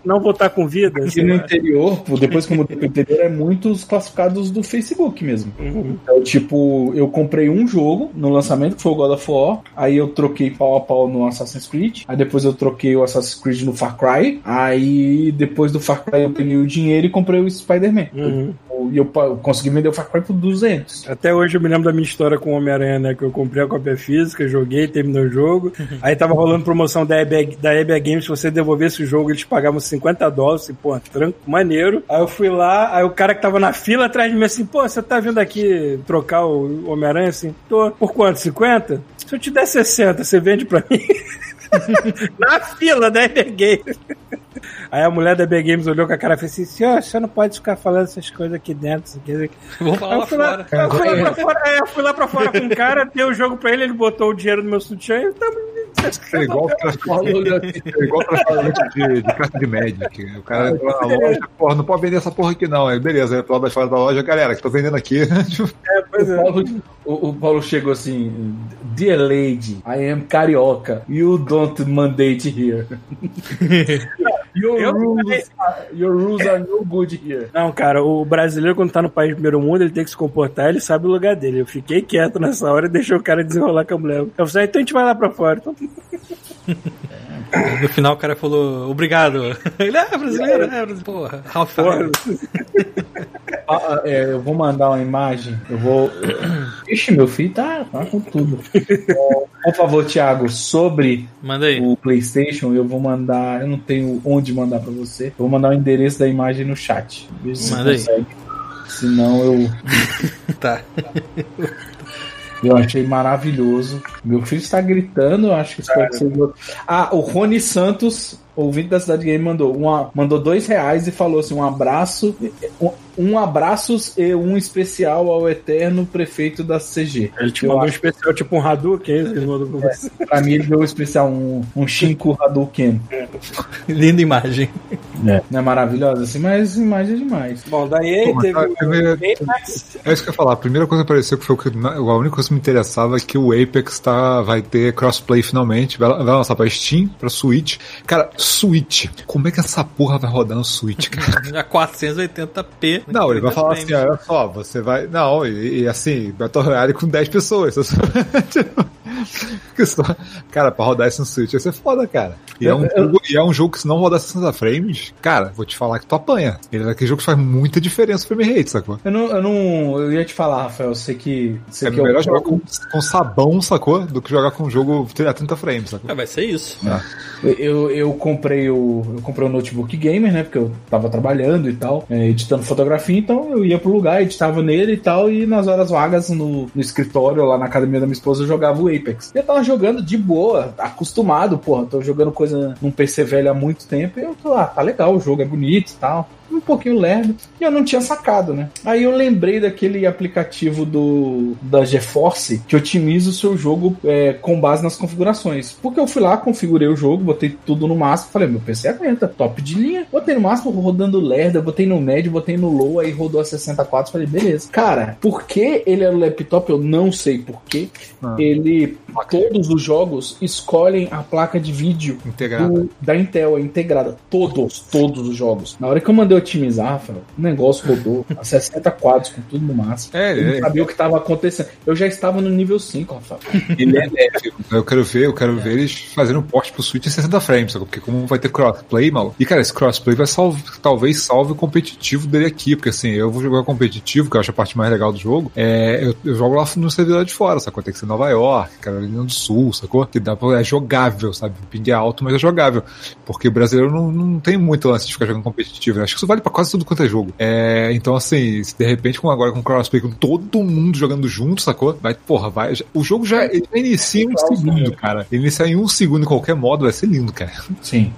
não voltar com vida. Aqui assim, no né? interior, depois que eu mudei pro interior, é muitos classificados do Facebook mesmo. Então, tipo, eu comprei um jogo no lançamento, que foi o God of War. Aí eu troquei pau a pau no Assassin's Creed. Aí depois eu troquei o Assassin's Creed no Far Cry. Aí depois do Far Cry eu peguei o dinheiro e comprei o Spider-Man. Uhum. E eu, eu consegui vender o Far Cry por 200. Até hoje eu me lembro da minha história com o Homem-Aranha, né? Que eu comprei a cópia física, joguei, terminei o jogo. Aí tava rolando promoção da EBA, da EBA Games, se você devolvesse o jogo, eles pagavam 50 dólares. Assim, pô, tranco, maneiro. Aí eu fui lá, aí o cara que tava na fila atrás de mim assim, pô, você tá vindo aqui trocar o Homem-Aranha? Assim, tô. Por quanto? 50? Se eu te der 60, você vende pra mim? na fila da EBA Games. Aí a mulher da EBA Games olhou com a cara e fez assim, senhor, você não pode ficar falando essas coisas aqui dentro. Vamos falar lá eu fui lá, fora. eu fui lá pra fora, é, eu fui lá pra fora com o cara, dei o jogo pra ele, ele botou o dinheiro no meu sutiã e tamo. É igual é igual aquelas paradas de, de carta de Magic. O cara entrou na loja, porra, não pode vender essa porra aqui não. Aí, beleza, lado das fora da loja, galera, que tô vendendo aqui. É, pois O é. Paulo, o, o Paulo chegou assim: Dear lady, I am carioca. You don't mandate here. your, Eu- rules are, your rules are no good here. Não, cara, o brasileiro, quando tá no país do primeiro mundo, ele tem que se comportar, ele sabe o lugar dele. Eu fiquei quieto nessa hora e deixei o cara desenrolar com a mulher. Eu falei, "Ah, então a gente vai lá pra fora. Então, No final o cara falou, obrigado. Ele é brasileiro, é brasileiro. Porra, Ralph Ah, ah, é, eu vou mandar uma imagem. Eu vou. Ixi, meu filho tá, tá com tudo. É, por favor, Thiago, sobre Manda aí. o PlayStation, eu vou mandar. Eu não tenho onde mandar pra você. Eu vou mandar o endereço da imagem no chat. Se Manda aí. consegue. Senão eu. Tá. Eu achei maravilhoso. Meu filho está gritando, eu acho que que vocês gostem. Ah, o Rony Santos, ouvinte da Cidade Game, mandou, uma, mandou dois reais e falou assim: um abraço, um, um abraços e um especial ao eterno prefeito da CG. ele te Eu mandou um especial, tipo um Hadouken, ele mandou pra você. Pra mim, ele deu um especial, um, um Shinku Hadouken. Linda imagem. Não é maravilhosa assim, mas imagem é demais. Bom, daí Pô, teve tá, Apex. É isso que eu ia falar. A primeira coisa que apareceu que foi o que, a única coisa que me interessava é que o Apex tá, vai ter crossplay finalmente. Vai, vai lançar pra Steam, pra Switch. Cara, Switch. Como é que essa porra vai rodar no Switch, cara? A 480p. Não, ele vai falar assim, frames. olha só, você vai. Não, e, e assim, Battle Royale com 10 pessoas. Só- cara, pra rodar isso no Switch vai ser foda, cara. E é, um jogo, e é um jogo que se não rodar 60 frames, cara, vou te falar que tu apanha. Ele é aquele jogo que faz muita diferença no frame rate, sacou? Eu não, eu não. Eu ia te falar, Rafael, eu sei que. Sei É que eu- melhor jogar com, com sabão, sacou? Do que jogar com um jogo a 30 frames, sacou? Ah, vai ser isso. Eu, eu comprei o eu comprei um notebook gamer, né? Porque eu tava trabalhando e tal, é, editando fotografia, então eu ia pro lugar, editava nele e tal, e nas horas vagas no, no escritório, lá na academia da minha esposa, eu jogava o Apex. E eu tava jogando de boa, acostumado, porra, tô jogando coisa num PC velho há muito tempo, e eu tô, ah, tá legal, o jogo é bonito e tal. Um pouquinho lerdo, e eu não tinha sacado, né? Aí eu lembrei daquele aplicativo do da GeForce que otimiza o seu jogo é, com base nas configurações. Porque eu fui lá, configurei o jogo, botei tudo no máximo, falei, meu PC aguenta, top de linha. Botei no máximo, rodando lerda, botei no médio, botei no low, aí rodou a 64, falei, beleza. Cara, por que ele é no laptop? Eu não sei por quê. Ah. Ele, todos os jogos escolhem a placa de vídeo do- da Intel, é integrada. Todos, todos os jogos. Na hora que eu mandei otimizar, Rafael. O negócio rodou a 60 quadros com tudo no máximo. É, Eu não é. sabia o que estava acontecendo. Eu já estava no nível 5, Rafael. Ele é leve. Eu quero ver, eu quero ver eles fazendo um porte pro Switch em 60 frames, sabe? porque como vai ter crossplay, mal. E cara, esse crossplay vai salve, talvez salve o competitivo dele aqui, porque assim, eu vou jogar competitivo, que eu acho a parte mais legal do jogo. É, eu, eu jogo lá no servidor de fora, sacou? Tem que ser Nova York, Carolina do Sul, sacou? Que dá pra, é jogável, sabe? O ping é alto, mas é jogável. Porque o brasileiro não, não tem muito lance de ficar jogando competitivo. né? Acho que isso vale pra quase tudo quanto é jogo. É, então, assim, se de repente, com agora com crossplay, com todo mundo jogando junto, sacou? Vai, porra, vai. O jogo já, já inicia em um segundo, cara. Ele inicia em um segundo em qualquer modo, vai ser lindo, cara. Sim.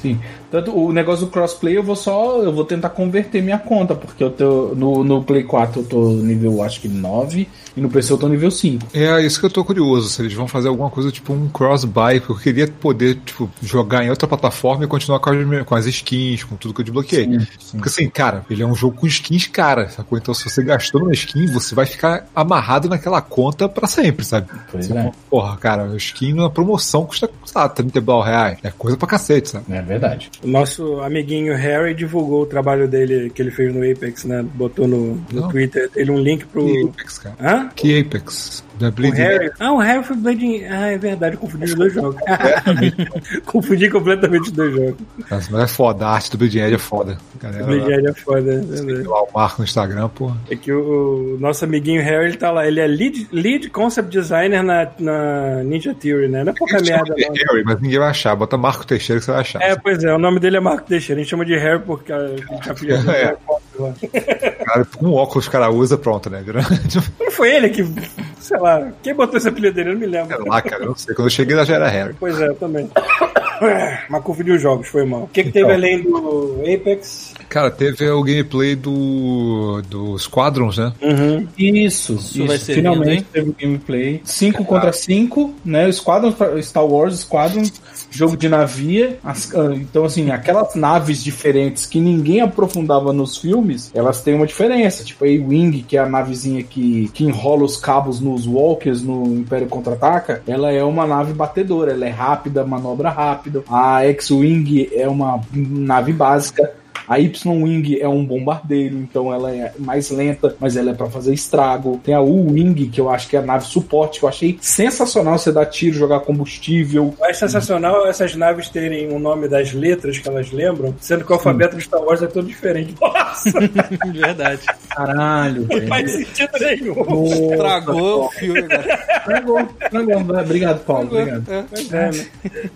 Sim. Tanto o negócio do crossplay eu vou só. Eu vou tentar converter minha conta, porque eu tô. No, no Play 4 eu tô nível acho que 9 e no PC eu tô nível 5. É isso que eu tô curioso, se eles vão fazer alguma coisa tipo um cross-buy, porque eu queria poder, tipo, jogar em outra plataforma e continuar com as, com as skins, com tudo que eu desbloqueei. Sim, sim. Porque assim, cara, ele é um jogo com skins cara, sacou? Então se você gastou numa skin, você vai ficar amarrado naquela conta pra sempre, sabe? Pois Você é. Porra, cara, a skin na promoção custa, sei lá, 30 blau reais. É coisa pra cacete, sabe? É verdade. O nosso amiguinho Harry divulgou o trabalho dele que ele fez no Apex, né? Botou no, no. Twitter dele um link pro. Que Apex, cara. Hã? Que Apex? Da O Harry. Ah, o Harry foi Bleeding. Ah, é verdade, confundi os dois jogos. confundi completamente os dois jogos. Edge. Mas é foda, a arte do Bleeding Edge é foda. Galera, Bleeding Edge é foda, é Sei lá, o Marco no Instagram, porra. É que o, o nosso amiguinho Harry, ele tá lá. Ele é lead, lead concept designer na, na Ninja Theory, né? Não é pouca merda, não. Harry, mas ninguém vai achar. Bota Marco Teixeira que você vai achar. É, pois é, o nome dele é Marco Teixeira. A gente chama de Harry porque a gente apelido É. Cara, com óculos o cara usa, pronto, né? Não foi ele que, sei lá, quem botou esse apelido dele? Eu não me lembro. Sei lá, cara, eu não sei. Quando eu cheguei lá já era Harry. Pois é, eu também. Mas confundiu os jogos, foi mal. O que, que teve Então. além do Apex? Cara, teve o gameplay do, do Squadrons, né? Uhum. Isso, isso. vai ser Finalmente lindo, teve o gameplay. 5 contra 5, né? O Squadron, Star Wars Squadron, jogo de navia. As- ah, então, assim, aquelas naves diferentes que ninguém aprofundava nos filmes, elas têm uma diferença. Tipo a A-Wing, que é a navezinha que, que enrola os cabos nos Walkers no Império Contra-Ataca, ela é uma nave batedora, ela é rápida, manobra rápida. A X-Wing é uma nave básica. A Y-Wing é um bombardeiro, então ela é mais lenta, mas ela é pra fazer estrago. Tem a U-Wing, que eu acho que é a nave suporte, que eu achei sensacional você dar tiro, jogar combustível. É sensacional essas naves terem o nome das letras que elas lembram, sendo que o alfabeto de Star Wars é todo diferente. Nossa, Verdade. Caralho, não velho. faz sentido nenhum. Estragou o filme agora. Tragou, tragou. Obrigado, Paulo. Obrigado. Pois é, né?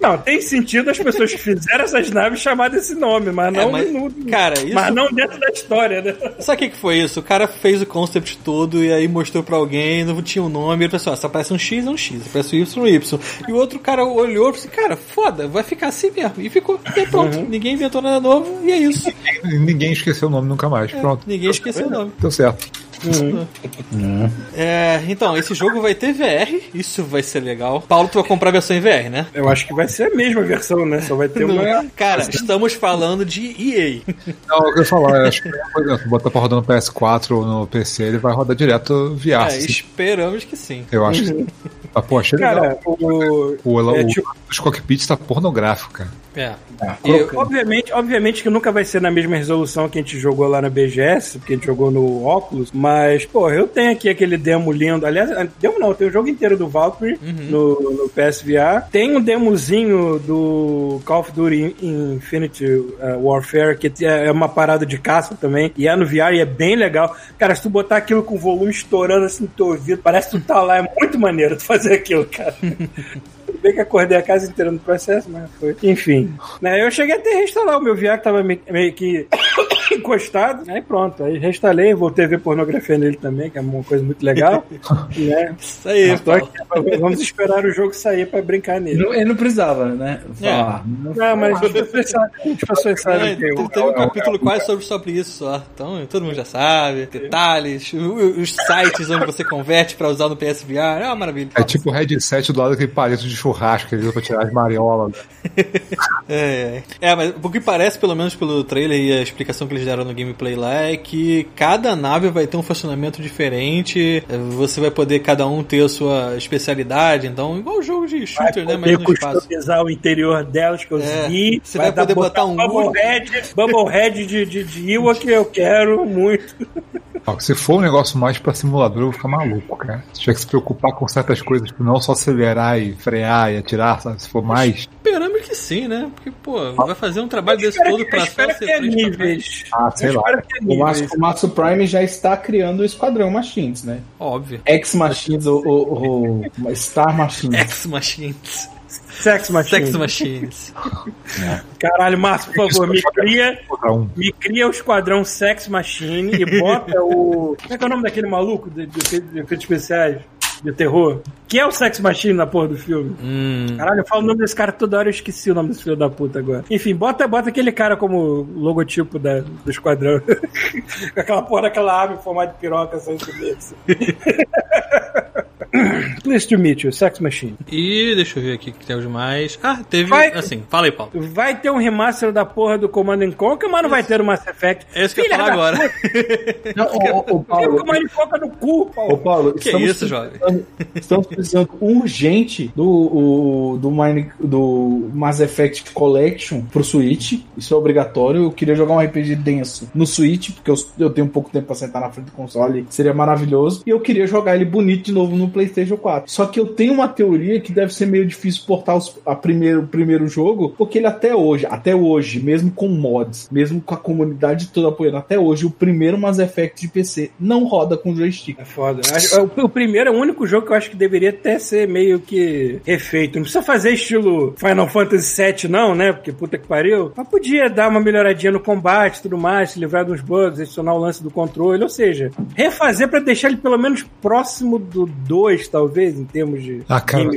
Não, tem sentido as pessoas que fizeram essas naves chamar desse nome, mas não, É, mas, no- cara, isso. mas não dentro da história, né? Sabe o que, que foi isso? O cara fez o concept todo e aí mostrou pra alguém, não tinha um nome, e ele pensou, ah, se aparece um X, é um X, se aparece um Y, é um Y. E o outro cara olhou e falou assim, cara, foda, vai ficar assim mesmo. E ficou, e pronto. Ninguém inventou nada novo e é isso. E Ninguém esqueceu o nome nunca mais. Pronto, Ninguém esqueceu o nome. deu certo. É, então, esse jogo vai ter VR, isso vai ser legal. Paulo, tu vai comprar a versão em VR, né? Eu acho que vai ser a mesma versão, né? Só vai ter uma. Cara, estamos falando de EA. Não, eu ia falar, eu acho que por exemplo, botar pra rodar no PS4 ou no PC, ele vai rodar direto via É, sim. esperamos que sim. Eu acho que. Ah, pô, achei legal. Cara, o. O, o, é, o tipo- dos cockpits tá pornográfico, cara. É. Tá, E. Obviamente, obviamente que nunca vai ser na mesma resolução que a gente jogou lá na BGS, porque a gente jogou no óculos, mas, pô, eu tenho aqui aquele demo lindo. Aliás, demo não, tem o jogo inteiro do Valkyrie no, no PSVR. Tem um demozinho do Call of Duty Infinity uh, Warfare, que é uma parada de caça também, e é no VR e é bem legal. Cara, se tu botar aquilo com o volume estourando assim no teu ouvido, parece que tu tá lá, é muito maneiro tu fazer aquilo, cara. Bem que acordei a casa inteira no processo, mas foi. Enfim. Né, eu cheguei até a reinstalar o meu que tava meio que encostado. Aí pronto. Aí reinstalei, voltei a ver pornografia nele também, que é uma coisa muito legal. né? Isso aí, Paulo. aqui, vamos esperar o jogo sair pra brincar nele. Não, ele não precisava, né? Falar. Não- Não, mas as pessoas sabem, É, eu. teve um capítulo quase sobre, sobre isso só. Então todo mundo já sabe. Detalhes, o- os sites onde você converte pra usar no PSVR. É uma maravilha. É tipo o headset do lado daquele palito de churrasco que ele usa pra tirar as mariolas. É, é. é, mas o que parece, pelo menos pelo trailer e a explicação que eles deram no gameplay lá é que cada nave vai ter um funcionamento diferente, você vai poder cada um ter a sua especialidade, então igual o jogo de shooter, né? Mas Poder no espaço. customizar o interior delas que eu É, vi. você vai poder botar um Bubblehead, Bubblehead de, de, de Ewok que eu quero muito. Se for um negócio mais pra simulador, eu vou ficar maluco, cara. Se tiver que se preocupar com certas coisas, tipo, não só acelerar e frear e atirar, sabe? Se for mais. Esperamos que sim, né? Porque, pô, vai fazer um trabalho desse Espero todo que- pra eu só ser que é frente. Níveis. Ah, sei Eu lá. é O níveis. o Maxo Prime já está criando o Esquadrão Machines, né? Óbvio. Ex Machines, o, o, o Star Machines. X Machines. Sex Machine. Sex Machines. Caralho, Márcio, por favor, me cria, me cria o esquadrão Sex Machine e bota o. Como é que é o nome daquele maluco de, de, de, de efeitos especiais? De terror? Que é o Sex Machine na porra do filme. Hum. Caralho, eu falo o nome desse cara toda hora, eu esqueci o nome desse filho da puta agora. Enfim, bota, bota aquele cara como logotipo da, do esquadrão. Com aquela porra daquela ave em formato de piroca saindo dele. Pleased to meet you, Sex Machine. E deixa eu ver aqui o que temos mais. Ah, teve. Vai. Assim, fala aí, Paulo. Vai ter um remaster da porra do Command and Conquer, mas não vai ter o Mass Effect. É isso que eu ia falar agora. Não, ô, ô, ô, Tem o Paulo, Command and Conquer no cu, Ô Paulo. Paulo, Que estamos isso, jovem? Estamos precisando urgente do, o- do, Mine, do Mass Effect Collection pro Switch. Isso é obrigatório. Eu queria jogar um RPG denso no Switch, porque eu, eu tenho pouco tempo pra sentar na frente do console. Seria maravilhoso. E eu queria jogar ele bonito de novo no PlayStation 4. Só que eu tenho uma teoria que deve ser meio difícil portar os, a primeiro, o primeiro jogo, porque ele até hoje, até hoje, mesmo com mods, mesmo com a comunidade toda apoiando, até hoje, o primeiro Mass Effect de PC não roda com joystick. É foda. O, o primeiro é o único jogo que eu acho que deveria até ser meio que refeito. Não precisa fazer estilo Final Fantasy VII, não, né? Porque puta que pariu. Mas podia dar uma melhoradinha no combate e tudo mais, se livrar dos bugs, adicionar o lance do controle. Ou seja, refazer pra deixar ele pelo menos próximo do 2, talvez, em termos de Ah, cara.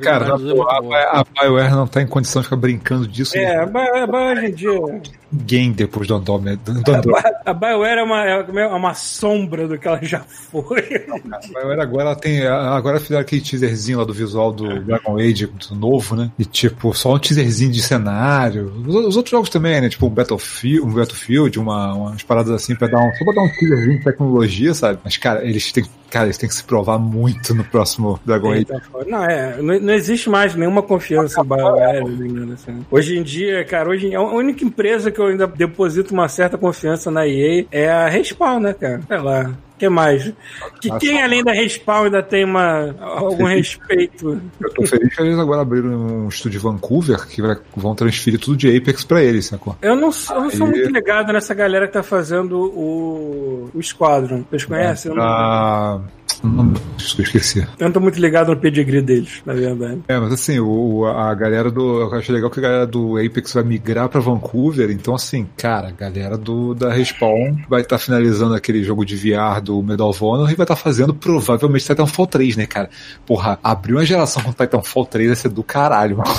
Cara, Jogabilidade é boa, boa. a, a BioWare não tá em condição de ficar brincando disso. É, a Bio- a Bio- hoje em dia. Ninguém depois do Andromeda. Do Andromeda. A BioWare é uma, é uma sombra do que ela já foi. A BioWare agora tem. Agora fizeram aquele teaserzinho lá do visual do Dragon Age do novo, né? E tipo, só um teaserzinho de cenário. Os, os outros jogos também, né? Tipo um Battlefield, um Battlefield uma, umas paradas assim pra dar um. Só pra dar um teaserzinho de tecnologia, sabe? Mas, cara, eles têm. Cara, eles têm que se provar muito no próximo Dragon Age. Eita, foda. Não, é, não, não existe mais nenhuma confiança em BioWare. né, assim. Hoje em dia, cara, hoje a única empresa que eu ainda deposito uma certa confiança na EA é a Respawn, né, cara? Sei lá. O que mais? Que quem além da Respawn ainda tem uma, algum respeito? Eu tô feliz que eles agora abriram um estúdio de Vancouver que vai- vão transferir tudo de Apex pra eles, sacou? Eu não, sou- eu não sou Aí- muito ligado nessa galera que tá fazendo o, o Squadron. Vocês conhecem? Eu não, Ah, não, eu esqueci. eu não tô muito ligado no pedigree deles, na verdade. É, mas assim, o, a galera do. Eu acho legal que a galera do Apex vai migrar pra Vancouver. Então, assim, cara, a galera do, da Respawn vai estar finalizando aquele jogo de VR do Medal of Honor e vai estar fazendo provavelmente Titanfall 3, né, cara? Porra, abrir uma geração com Titanfall 3 vai ser do caralho, mano.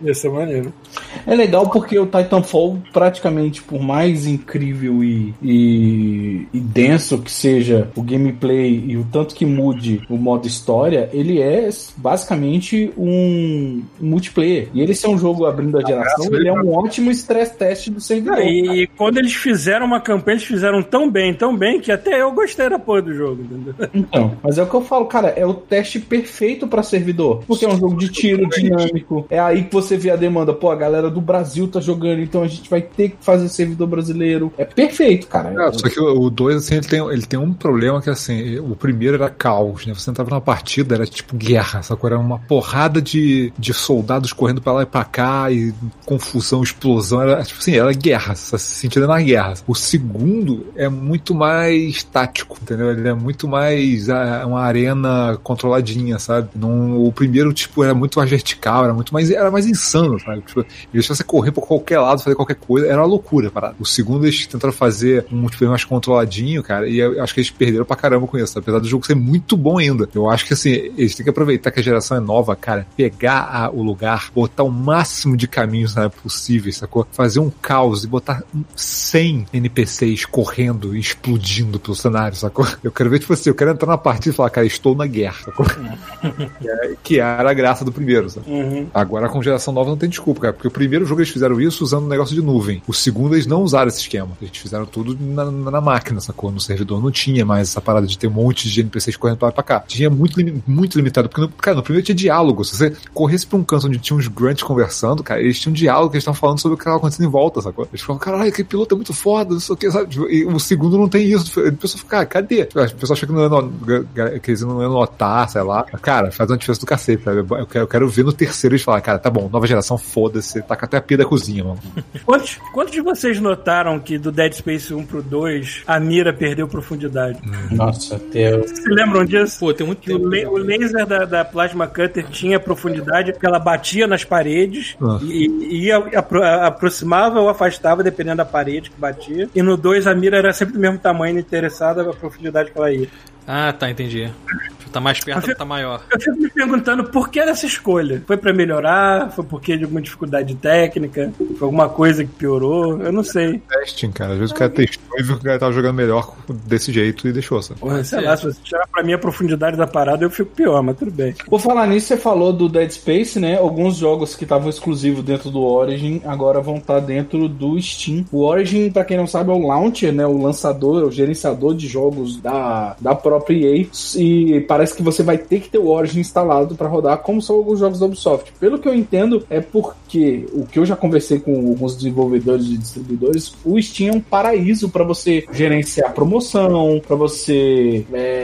Ia ser maneiro. É legal porque o Titanfall, praticamente, por mais incrível e, e, e denso que seja o gameplay e o tanto que mude o modo história, ele é basicamente um, multiplayer. E ele ser um jogo abrindo a geração, ele é um ótimo stress test do servidor. Ah, e quando eles fizeram uma campanha, eles fizeram tão bem, tão bem, que até eu gostei da porra do jogo, entendeu? Então, mas é o que eu falo, cara, é o teste perfeito pra servidor. Porque é um jogo de tiro dinâmico. É aí que você vê a demanda. Pô, a galera do Brasil tá jogando, então a gente vai ter que fazer servidor brasileiro. É perfeito, cara. É, só que o 2, assim, ele tem, ele tem um problema que, assim, o primeiro era caos, né? Você entrava numa partida, era tipo guerra, sacou? Era uma porrada de, de soldados correndo pra lá e pra cá, e confusão, explosão, era tipo assim, era guerra, você se sentindo na guerra. O segundo é muito mais tático, entendeu? Ele é muito mais ah, uma arena controladinha, sabe? Não, o primeiro, tipo, era muito mais vertical, era muito mais, era mais insano, sabe? Tipo, ele deixava você correr pra qualquer lado, fazer qualquer coisa, era uma loucura, parada. O segundo, eles tentaram fazer um multiplayer mais controladinho, cara, e eu acho que eles perderam pra caramba com isso, apesar do jogo ser muito bom ainda. Eu acho que, assim, eles têm que aproveitar que a geração é nova, cara, pegar a- o lugar, botar o máximo de caminhos né, possíveis, sacou? Fazer um caos e botar 100 NPCs correndo e explodindo pelo cenário, sacou? Eu quero ver, tipo assim, eu quero entrar na partida e falar, cara, estou na guerra, sacou? que, é- que era a graça do primeiro, sabe? Uhum. Agora com geração geração nova não tem desculpa, cara. Porque o primeiro jogo eles fizeram isso usando um negócio de nuvem. O segundo eles não usaram esse esquema. Eles fizeram tudo na, na máquina, sacou? No servidor não tinha mais essa parada de ter um monte de NPCs correndo pra lá e pra cá. Tinha muito, muito limitado. Porque, no, cara, no primeiro tinha diálogo. Se você corresse pra um canto onde tinha uns grunts conversando, cara, eles tinham diálogo que eles estavam falando sobre o que estava acontecendo em volta, sacou? Eles falavam, caralho, aquele piloto é muito foda, não sei o que, sabe? Tipo, E o segundo não tem isso. O pessoal fica, cara, cadê? O pessoal acha que não é que eles não iam notar, sei lá. Cara, faz uma diferença do cacete, sabe? Eu quero, eu quero ver no terceiro eles falar, cara, tá bom, nova geração, foda-se, taca até a pia da cozinha, mano. Quantos, quantos de vocês notaram que do Dead Space 1 pro 2 a mira perdeu profundidade? Nossa, Deus. Vocês se lembram disso? Pô, tem muito Que o, tempo. le- o laser da, da Plasma Cutter tinha profundidade, que ela batia nas paredes Ah. e, e ia- apro- aproximava ou afastava, dependendo da parede que batia. E no 2 a mira era sempre do mesmo tamanho, interessada a profundidade que ela ia. Ah, tá, entendi. Tá mais perto, Mas- tá maior. Eu fico me perguntando por que dessa escolha. Foi pra melhorar? Foi porque de alguma dificuldade técnica? Foi alguma coisa que piorou? Eu não sei. Testing, cara. Às vezes o cara testou e viu que o cara tava jogando melhor desse jeito e deixou, sabe? Porra, sei ser. lá, se você tirar pra mim a profundidade da parada, eu fico pior, mas tudo bem. Por falar nisso, você falou do Dead Space, né? Alguns jogos que estavam exclusivos dentro do Origin agora vão estar dentro do Steam. O Origin, pra quem não sabe, é o launcher, né? O lançador, o gerenciador de jogos da, da própria EA. E parece que você vai ter que ter o Origin instalado pra rodar, como são alguns jogos da Ubisoft. Pelo que eu entendo, é porque o que eu já conversei com alguns desenvolvedores e distribuidores, o Steam é um paraíso pra você gerenciar promoção, pra você é,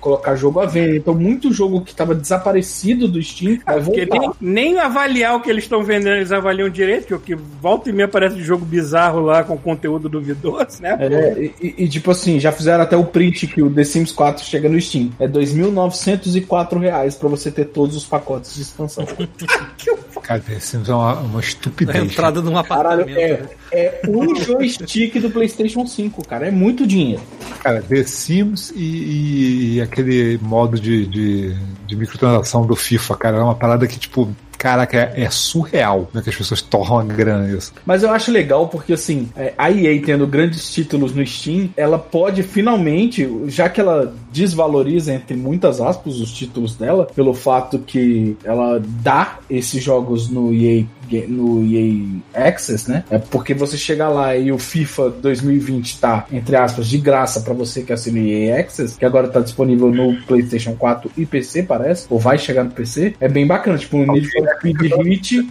colocar jogo à venda. Então, muito jogo que tava desaparecido do Steam vai Porque voltar. nem, nem avaliar o que eles estão vendendo, eles avaliam direito, que o que volta e meia aparece de jogo bizarro lá com conteúdo duvidoso, né? É, e, e- tipo assim, já fizeram até o print que o The Sims 4 chega no Steam. É 2.904 reais pra você ter todos os pacotes de expansão. Cara, isso é uma, uma A estupidez. entrada num Caralho, apartamento. é, é um joystick do PlayStation 5, cara. É muito dinheiro. Cara, The Sims e, e- aquele modo de, de, de microtransação do FIFA, cara, é uma parada que, tipo, caraca, é, é surreal né, que as pessoas torram a grana nisso. Mas eu acho legal porque, assim, é, a EA tendo grandes títulos no Steam, ela pode finalmente, já que ela desvaloriza, entre muitas aspas, os títulos dela, pelo fato que ela dá esses jogos no EA, no EA Access, né? É porque você chega lá e o FIFA 2020 tá, entre aspas, de graça pra você que assina o EA Access, que agora tá disponível no PlayStation 4 e PC, parece, ou vai chegar no PC, é bem bacana. Tipo, o Need for Speed Hit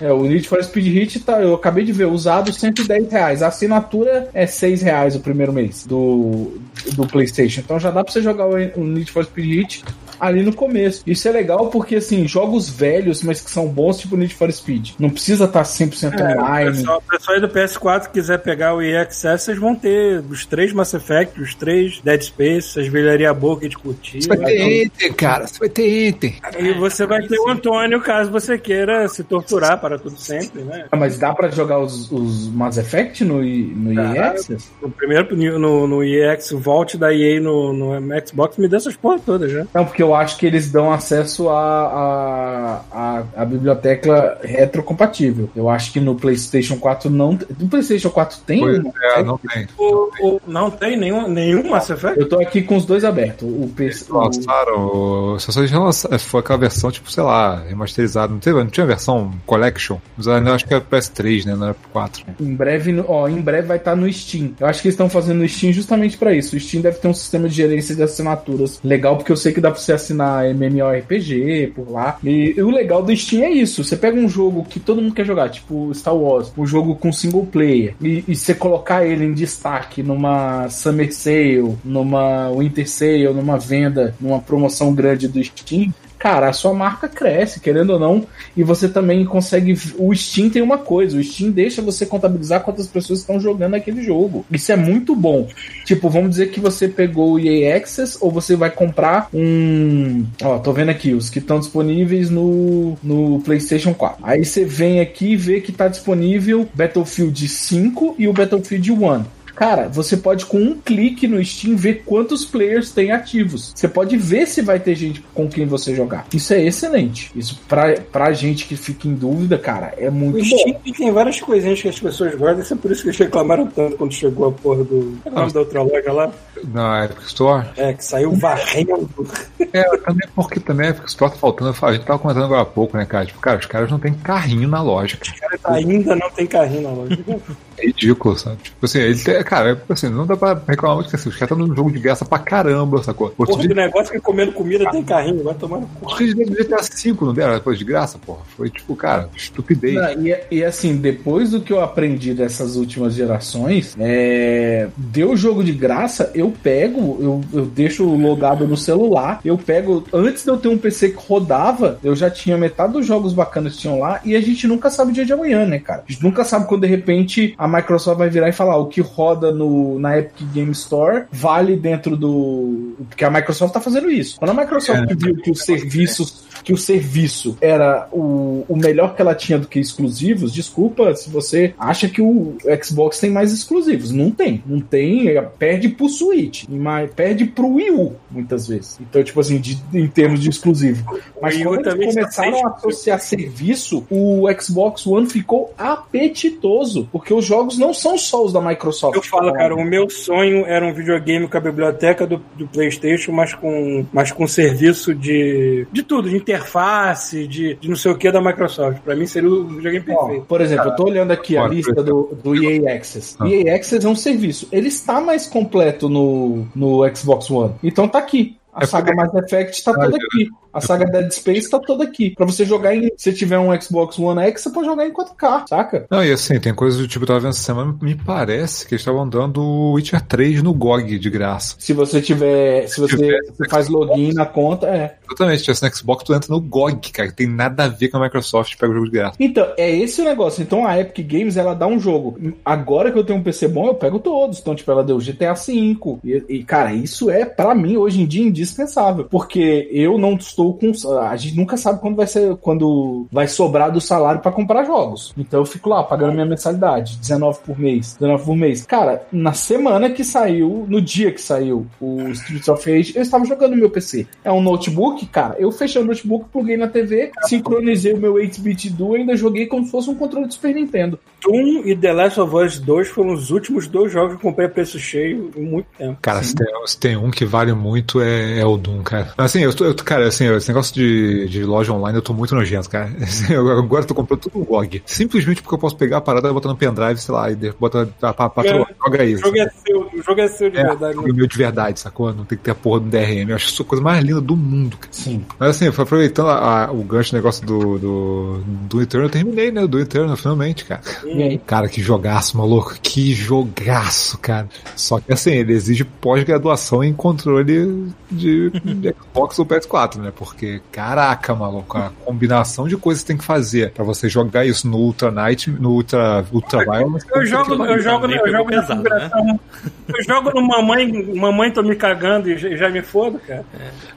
é, o Need for Speed Hit tá, eu acabei de ver, usado 110 reais. A assinatura é 6 reais o primeiro mês do, do PlayStation. Então já dá pra você jogar o Need for Speed Hit ali no começo. Isso é legal porque, assim, jogos velhos, mas que são bons, tipo Need for Speed. Não precisa estar 100% É, o online. pessoal, o pessoal aí do PS4 que quiser pegar o EA Access, vocês vão ter os três Mass Effect, os três Dead Space, as velharia boa que a gente curtir. Você vai ter enter, cara, você vai ter enter. E você vai ter o Antônio caso você queira se torturar para tudo sempre, né? Ah, Mas dá pra jogar os, os Mass Effect no, no EA Dá. Access? No primeiro no, no EA Access, o Vault da EA no, no Xbox me deu essas porra todas já. Não, porque eu acho que eles dão acesso à a, a, a biblioteca retrocompatível. Eu acho que no PlayStation 4 não. No PlayStation 4 tem? Pois um? é, não tem. O, o- não tem nenhum, nenhum Mass Effect? Eu tô aqui com os dois abertos. O PC. Lançaram, o- só eles lançaram- foi aquela versão, tipo, sei lá, remasterizada. Não, teve, não tinha versão Collection? Mas eu acho que é PS3, né? Não era P4. Em breve, ó, em breve vai estar no Steam. Eu acho que eles estão fazendo no Steam justamente pra isso. O Steam deve ter um sistema de gerência de assinaturas legal, porque eu sei que dá pra você assinar MMORPG por lá. E, e o legal do Steam é isso. Você pega um jogo que todo mundo quer jogar, tipo Star Wars, um jogo com single player, e, e você colocar ele em destaque numa Summer Sale, numa Winter Sale, numa venda, numa promoção grande do Steam. Cara, a sua marca cresce, querendo ou não, e você também consegue. O Steam tem uma coisa: o Steam deixa você contabilizar quantas pessoas estão jogando aquele jogo. Isso é muito bom. Tipo, vamos dizer que você pegou o EA Access ou você vai comprar um. Ó, tô vendo aqui os que estão disponíveis no, no PlayStation 4. Aí você vem aqui e vê que tá disponível Battlefield 5 e o Battlefield 1. Cara, você pode com um clique no Steam ver quantos players tem ativos. Você pode ver se vai ter gente com quem você jogar. Isso é excelente. Isso pra, pra gente que fica em dúvida, cara, é muito O bom. Steam tem várias coisinhas que as pessoas gostam, isso é por isso que eles reclamaram tanto quando chegou a porra do. É o nome da outra loja lá? Na Epic Store. É, que saiu varrendo. É, também porque também a Epic Store tá faltando. A gente tava comentando agora há pouco, né, cara? Tipo, cara, os caras não tem carrinho na loja, cara. Ainda não tem carrinho na loja. É ridículo, sabe? Tipo assim, ele tem, cara, é, assim, não dá pra reclamar muito que assim, os caras estão num jogo de graça pra caramba, sacou? Outro Porra dia, negócio que comendo comida tem carrinho, vai tomar no cu. do GTA V não deram depois de graça, porra. Foi tipo, cara, estupidez. Não, e, e assim, depois do que eu aprendi dessas últimas gerações, é, deu jogo de graça, eu pego, eu, eu deixo logado no celular, eu pego, antes de eu ter um PC que rodava, eu já tinha metade dos jogos bacanas que tinham lá, e a gente nunca sabe o dia de amanhã, né, cara? A gente nunca sabe quando de repente a Microsoft vai virar e falar o que roda no, na Epic Game Store vale dentro do. Porque a Microsoft tá fazendo isso. Quando a Microsoft viu que os serviços que o serviço era o, o melhor que ela tinha do que exclusivos, desculpa se você acha que o Xbox tem mais exclusivos. Não tem. Não tem, é, perde pro Switch, mas perde pro Wii U, muitas vezes. Então, tipo assim, de- em termos de exclusivo. Mas quando eles começaram a associar serviço, o Xbox One ficou apetitoso, porque os jogos não são só os da Microsoft. Eu falo, cara, o meu sonho era um videogame com a biblioteca do, do PlayStation, mas com, mas com serviço de, de tudo, de interface, de, de não sei o que da Microsoft. Pra mim seria o videogame perfeito. por exemplo, eu tô olhando aqui a lista do, do EA Access. Ah. EA Access é um serviço. Ele está mais completo no, no Xbox One. Então tá aqui. A É saga porque- Mass Effect tá toda aqui. A saga Dead Space tá toda aqui. Pra você jogar em. Se tiver um Xbox One X, você pode jogar em 4K, saca? Não, e assim, tem coisas do tipo, eu tava vendo essa semana, me parece que eles estavam dando o Witcher 3 no GOG de graça. Se você tiver. Se você, tiver você faz login na conta, é. Exatamente, se tivesse no Xbox, tu entra no GOG, cara, que tem nada a ver com a Microsoft pega o jogo de graça. Então, é esse o negócio. Então a Epic Games, ela dá um jogo. Agora que eu tenho um PC bom, eu pego todos. Então, tipo, ela deu GTA V. E, e, cara, isso é, pra mim, hoje em dia, indispensável. Porque eu não estou com. A gente nunca sabe quando vai ser. Quando vai sobrar do salário pra comprar jogos. Então eu fico lá, pagando minha mensalidade. 19 por mês. 19 por mês. Cara, na semana que saiu, no dia que saiu o Streets of Rage, eu estava jogando no meu PC. É um notebook, cara. Eu fechei o notebook, pluguei na TV, sincronizei o meu 8-bit Duo e ainda joguei como se fosse um controle de Super Nintendo. Doom e The Last of Us 2 foram os últimos dois jogos que eu comprei a preço cheio em muito tempo. Cara, se tem, se tem um que vale muito é, é o Doom, cara. Assim, eu, tô, eu cara, assim, esse negócio de, de loja online eu tô muito nojento, cara. Assim, eu agora eu tô comprando tudo no GOG. Simplesmente porque eu posso pegar a parada, botar no pendrive, sei lá, e botar a pra, pra, É, joga O isso. jogo é seu, o jogo é seu de É, verdade. jogo meu de verdade, sacou? Não tem que ter a porra do DRM. Eu acho isso a coisa mais linda do mundo, cara. Sim. Mas assim, aproveitando a- a- o gancho negócio do, do, do Eternal, eu terminei, né? Do Eternal, finalmente, cara. E aí? Cara, que jogaço, maluco. Que jogaço, cara. Só que assim, ele exige pós-graduação em controle de, de Xbox ou PS4, né? Porque, caraca, maluco, a combinação de coisas que tem que fazer pra você jogar isso no Ultra Night, no Ultra, Ultra Violence. Eu jogo, eu jogo, eu jogo na pesado, configuração. Eu jogo no mamãe, mamãe tô me cagando e já, me fodo, cara.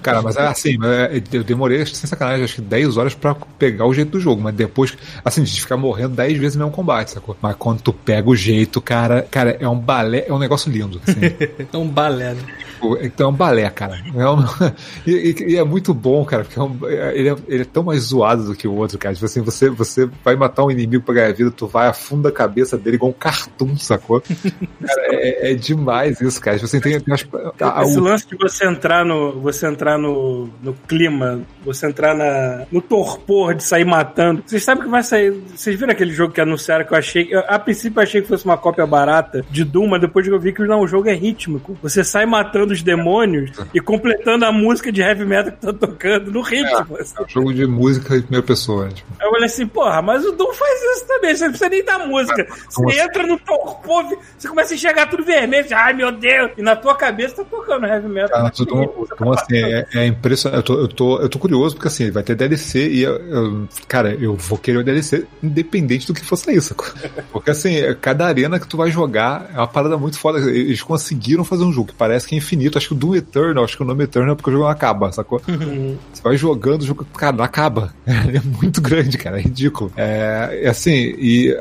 Cara, mas é assim, é, eu demorei, sem sacanagem, acho que 10 horas pra pegar o jeito do jogo, mas depois, assim, de ficar morrendo 10 vezes no mesmo combate, sacou? Mas quando tu pega o jeito, cara, cara, é um balé, é um negócio lindo, assim. É um balé, né? Tipo, Então é um balé, cara. É um- e, e- é muito bom, cara, porque é um- é- ele, é, ele é tão mais zoado do que o outro, cara. Tipo assim, você, você vai matar um inimigo pra ganhar vida, tu vai afunda a cabeça dele igual um cartoon, sacou? Cara, é, é demais isso, cara. Tipo assim, tem, tem as, a- a- Esse lance de você entrar no, você entrar no, no clima, você entrar na, no torpor de sair matando. Vocês sabem que vai sair. Vocês viram aquele jogo que anunciaram que eu achei. Eu, a princípio eu achei que fosse uma cópia barata de Doom, mas depois que eu vi que não, o jogo é rítmico. Você sai matando os demônios e completando a música de heavy metal que tá tocando no ritmo. assim. é um jogo de música em primeira pessoa. Tipo. Aí eu falei assim, porra, mas o Doom faz isso também, você não precisa nem da música. Você entra no torpor, você começa a enxergar tudo vermelho, você, ai meu Deus, e na tua cabeça tá tocando heavy metal. Cara, tu- tu- assim, é, é impressionante. Eu tô, eu, tô, eu tô curioso porque assim, vai ter DLC e eu, eu- cara, eu vou querer o DLC independente do que for sair, Porque assim, cada arena que tu vai jogar é uma parada muito foda. Eles conseguiram fazer um jogo que parece que é infinito. Acho que o Doom Eternal, acho que o nome Eternal é porque o jogo não acaba, sacou? Você vai jogando, o jogo, cara, não acaba. É muito grande, cara, é ridículo. É, é assim, e.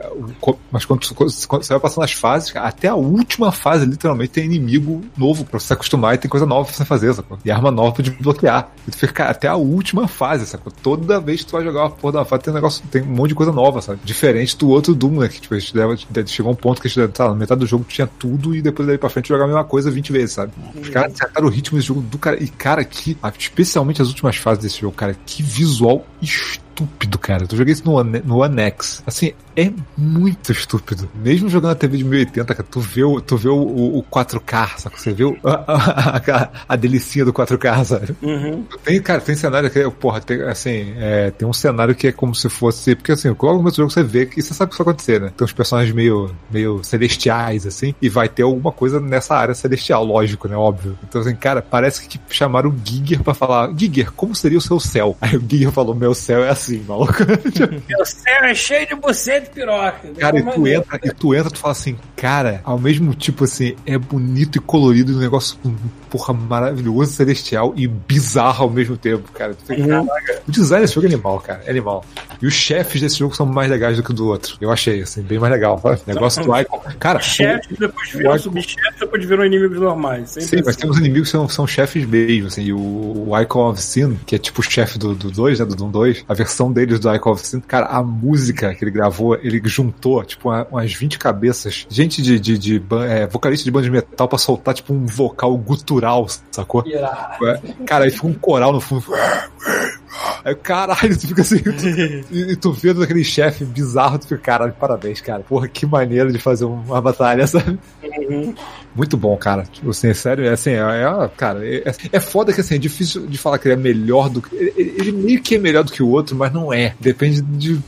Mas quando, quando você vai passando as fases, cara, até a última fase, literalmente, tem inimigo novo pra você se acostumar e tem coisa nova pra você fazer, sacou? E arma nova pra desbloquear. E tu fica, cara, até a última fase, sacou? Toda vez que tu vai jogar uma porra da fase, tem um negócio, tem um monte de coisa nova, sabe? Diferente do outro Né? Que tipo, a gente leva, chegou um ponto que a gente, tá, na metade do jogo tinha tudo e depois daí pra frente jogar a mesma coisa 20 vezes, sabe? Os caras acertaram o ritmo desse jogo do cara. E, cara, que. Especialmente as últimas fases desse jogo, cara, que visual estúpido, cara. Eu joguei isso no, One- no One X. Assim, é muito estúpido. Mesmo jogando na TV de 1080, cara, tu vê o, tu vê o, o, o 4K, sabe? Você vê o, a, a, a, a delicinha do 4K, sabe? Uhum. Tem, cara, tem cenário que, é- porra, tem, assim, é, tem um cenário que é como se fosse, porque assim, logo no começo do jogo você vê que você sabe o que vai acontecer, né? Tem uns personagens meio, meio celestiais, assim, e vai ter alguma coisa nessa área celestial, lógico, né? Óbvio. Então, assim, cara, parece que chamaram o Giger pra falar, Giger, como seria o seu céu? Aí o Giger falou, meu céu é assim, maluco. Meu céu é cheio de buceta piroca. Cara, e Como tu entra, e tu entra, tu fala assim, cara, ao mesmo tipo assim, é bonito e colorido, um negócio, porra, maravilhoso, celestial e bizarro ao mesmo tempo, cara. O design desse jogo é animal, cara, é animal. E os chefes desse jogo são mais legais do que o do outro. Eu achei, assim, bem mais legal. sabe? O negócio do Icon. Cara, Chefe, depois viram Icon- subchefe, depois viram inimigos normais. Sempre Sim, mas assim. tem uns inimigos que são, são chefes mesmo, assim, e o, o Icon of Sin, que é tipo o chefe do 2, né, do Doom 2, a versão deles do Icon of Sin, cara, a música que ele gravou, ele juntou, tipo, uma- umas 20 cabeças, gente de, de, de ban- é, vocalista de banda de metal pra soltar, tipo, um vocal gutural, sacou? É, Cara, aí fica um coral no fundo. Aí, caralho, tu fica assim. Tu, e, tu vendo aquele chefe bizarro, tu fica, caralho, parabéns, cara. Porra, que maneiro de fazer uma batalha, sabe? Muito bom, cara. Tipo assim, é sério, é assim, é, é- cara, é, é foda que assim, é difícil de falar que ele é melhor do que. Ele, ele meio que é melhor do que o outro, mas não é. Depende de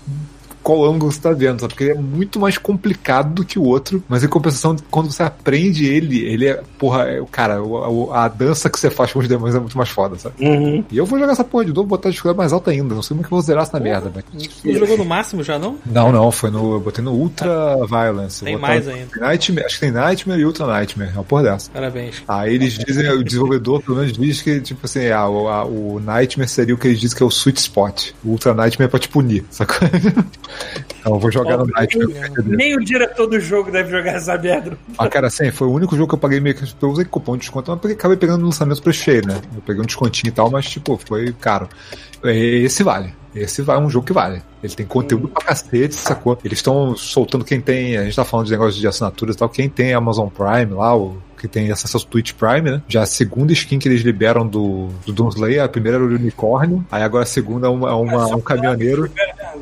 qual ângulo você tá vendo, sabe? Porque ele é muito mais complicado do que o outro, mas em compensação, quando você aprende ele, ele é, porra, é, cara, a, a dança que você faz com os demônios é muito mais foda, sabe? Uhum. E eu vou jogar essa porra de novo, botar a dificuldade mais alta ainda. Não sei como é que eu vou zerar essa merda, velho. Tu jogou no máximo já, não? Não, não, foi no. Eu botei no Ultra Violence. Tem mais ainda. Nightmare, acho que tem Nightmare e Ultra Nightmare, é uma porra dessa. Parabéns. Aí eles dizem, o desenvolvedor pelo menos diz que, tipo assim, ah, o, a- o Nightmare seria o que eles dizem que é o sweet spot. O Ultra Nightmare é pra te punir, sacou? Então eu vou jogar no Nightmare. pra entender. Nem o diretor do jogo deve jogar essa merda. Ah, cara, assim, foi o único jogo que eu paguei meio que. Eu usei cupom de desconto, mas acabei pegando no lançamento preço cheio, né? Eu peguei um descontinho e tal, mas, tipo, foi caro. Esse vale. Esse vai é um jogo que vale. Ele tem conteúdo pra cacete, sacou? Eles estão soltando quem tem. A gente tá falando de negócio de assinaturas e tal. Quem tem Amazon Prime lá, o que tem acesso ao Twitch Prime, né? Já a segunda skin que eles liberam do, do Doomslayer, a primeira era o unicórnio, aí agora a segunda é, uma, é uma- um caminhoneiro.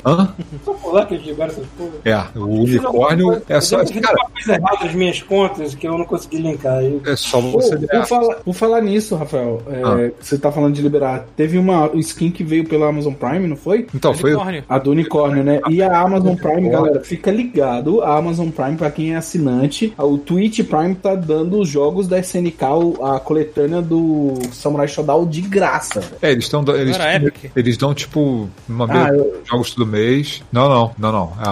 Hã? Só que eles liberam essas porra. É, o unicórnio é só. Eu fiz Cara, uma coisa errada nas minhas contas que eu não consegui linkar. Eu... é só Pô, você. por, falar, por falar nisso, Rafael, é, Ah. você tá falando de liberar. Teve uma skin que veio pela Amazon Prime, não foi? Então, foi. Unicórnio. A do unicórnio, né? E a Amazon Prime, galera, fica ligado. A Amazon Prime, pra quem é assinante, o Twitch Prime tá dando os jogos da SNK, a coletânea do Samurai Shodown de graça. É, eles estão. Eles, Epic? eles dão, tipo, uma Ah, vez eu- jogos todo mês. Não, não, não, não. A-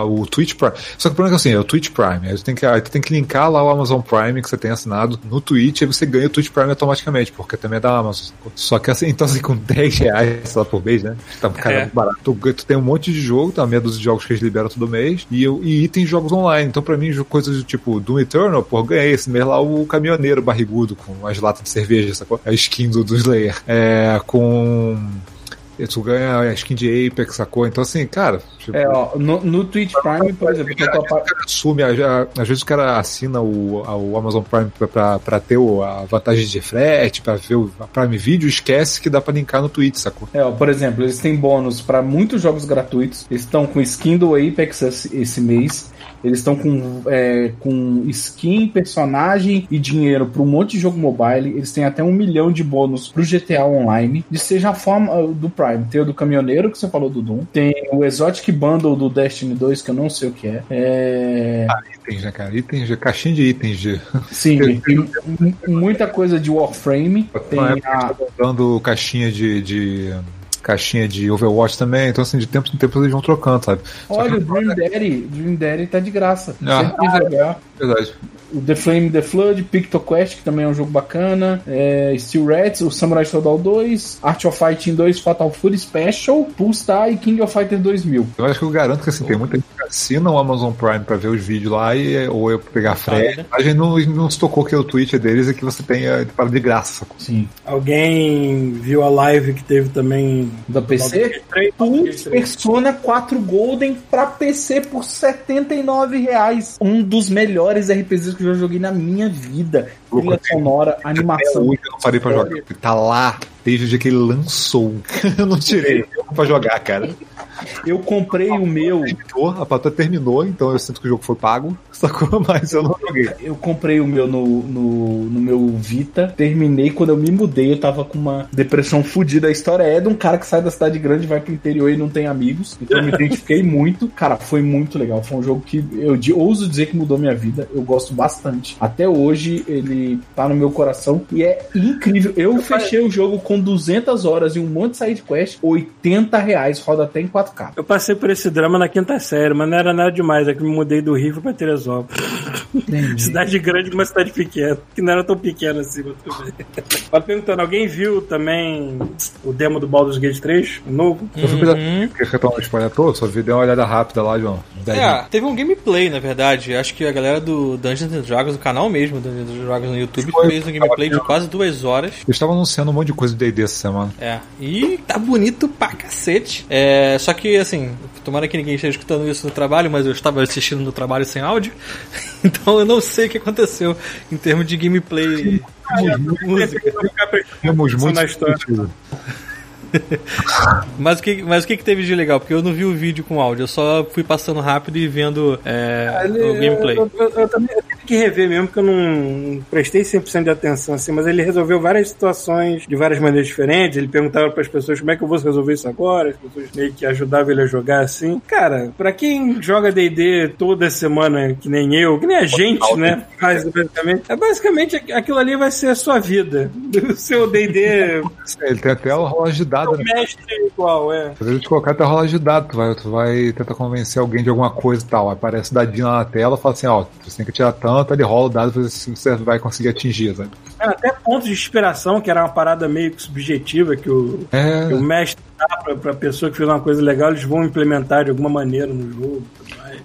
a- o Twitch Prime. Só que o problema é que assim, é o Twitch Prime. Aí tu tem que, aí tu tem que linkar lá o Amazon Prime que você tem assinado no Twitch, aí você ganha o Twitch Prime automaticamente, porque também é da Amazon. Só que assim, então assim, com 10 reais lá, por mês, né? Tá cara, É. barato. Tu, tu tem um monte de jogo, tá? Meia de jogos que eles liberam todo mês, e, e itens de jogos online. Então, pra mim, coisas do tipo Doom Eternal, pô, ganhei esse mês lá o caminhoneiro barrigudo com as latas de cerveja, sacou? A skin do, do Slayer. É, com. Tu ganha a skin de Apex, sacou? Então, assim, cara. Tipo, É, ó, no, no Twitch Prime, por exemplo, que eu tô assume, às vezes o cara assina o, o Amazon Prime pra, pra, pra ter a vantagem de frete, pra ver o a Prime Video, esquece que dá pra linkar no Twitch, sacou? É, ó, por exemplo, eles têm bônus para muitos jogos gratuitos. Eles estão com skin do Apex esse mês. Eles estão com, é, com skin, personagem e dinheiro para um monte de jogo mobile. Eles têm até um milhão de bônus pro GTA Online. De seja a forma uh, do Prime. Tem o do caminhoneiro, que você falou do Doom. Tem o Exotic Bundle do Destiny 2, que eu não sei o que é. É. Itens, né, cara? Itens, de- caixinha de itens de. Sim, tem mu- muita coisa de Warframe. Tem a, dando caixinha de. de caixinha de Overwatch também, então assim, de tempo em tempo eles vão trocando, sabe? Olha, o Dream Daddy, Dream Daddy tá de graça. Ah. Jogar. Verdade. O The Flame The Flood, PictoQuest, que também é um jogo bacana, é, Steel Rats, o Samurai Shodown 2, Art of Fighting 2, Fatal Fury Special, Pulstar e King of Fighter 2000. Eu acho que eu garanto que assim, tem muita gente que assina o Amazon Prime pra ver os vídeos lá e, ou eu pegar frete. A gente não, não se tocou que o Twitch deles é que você tenha para de graça. Sim. Alguém viu a live que teve também Da PC? Putz, Persona 4 Golden pra PC por 79 reais. Um dos melhores RPGs que eu já joguei na minha vida. Trilha sonora, animação. eu não parei pra jogar. Ele tá lá desde o dia que ele lançou. eu não tirei pra jogar, cara. Eu comprei o meu. Terminou, a patrulha terminou, então eu sinto que o jogo foi pago, sacou? Mas eu não joguei. Eu comprei o meu no, no, no meu Vita, terminei quando eu me mudei, eu tava com uma depressão fodida. A história é de um cara que sai da cidade grande, vai pro interior e não tem amigos. Então eu me identifiquei muito. Cara, foi muito legal. Foi um jogo que eu de- ouso dizer que mudou minha vida. Eu gosto bastante. Até hoje ele tá no meu coração e é incrível. Eu fechei o jogo com 200 horas e um monte de side quest, 80 reais, roda até em 4K. Eu passei por esse drama na quinta série, mas não era nada demais. É que me mudei do Rio pra Teresópolis. cidade grande numa cidade pequena. Que não era tão pequena assim, mas tudo bem. Mas perguntando, alguém viu também o demo do Baldur's Gate 3? O novo? Eu fui pensar, quer que eu um spoiler todo? Só vi, dei uma olhada rápida lá, João. É, teve um gameplay, na verdade. Acho que a galera do Dungeons and Dragons, o canal mesmo do Dungeons and Dragons no YouTube, Foi. fez um gameplay de quase duas horas. Eles estavam anunciando um monte de coisa do D&D essa semana. É, e tá bonito pra cacete. É, só que, assim, tomara que ninguém esteja escutando isso no trabalho, mas eu estava assistindo no trabalho sem áudio. Então eu não sei o que aconteceu em termos de gameplay. de música. Temos muito na história. Mas o, que, mas o que, que teve de legal? Porque eu não vi o vídeo com áudio, eu só fui passando rápido e vendo é, o gameplay. Eu, eu- eu também eu tive que rever mesmo, porque eu não prestei 100% de atenção, assim, mas ele resolveu várias situações de várias maneiras diferentes. Ele perguntava para as pessoas como é que eu vou resolver isso agora, as pessoas meio que ajudavam ele a jogar assim. Cara, pra quem joga DD toda semana, que nem eu, que nem a gente, né? Faz basicamente. É basicamente aqu- aquilo ali vai ser a sua vida. O seu DD Ele tem até o relógio de dado, né? mestre igual, é. Às vezes colocar até rola de dado, tu vai, tu vai tentar convencer alguém de alguma coisa e tal. Aparece o dadinho lá na tela fala assim, ó, você tem que tirar tanto, ele rola o dado pra ver se você vai conseguir atingir, sabe? Cara, Até pontos de inspiração, que era uma parada meio que subjetiva, que o, É, que o mestre dá pra, pra pessoa que fez uma coisa legal, eles vão implementar de alguma maneira no jogo.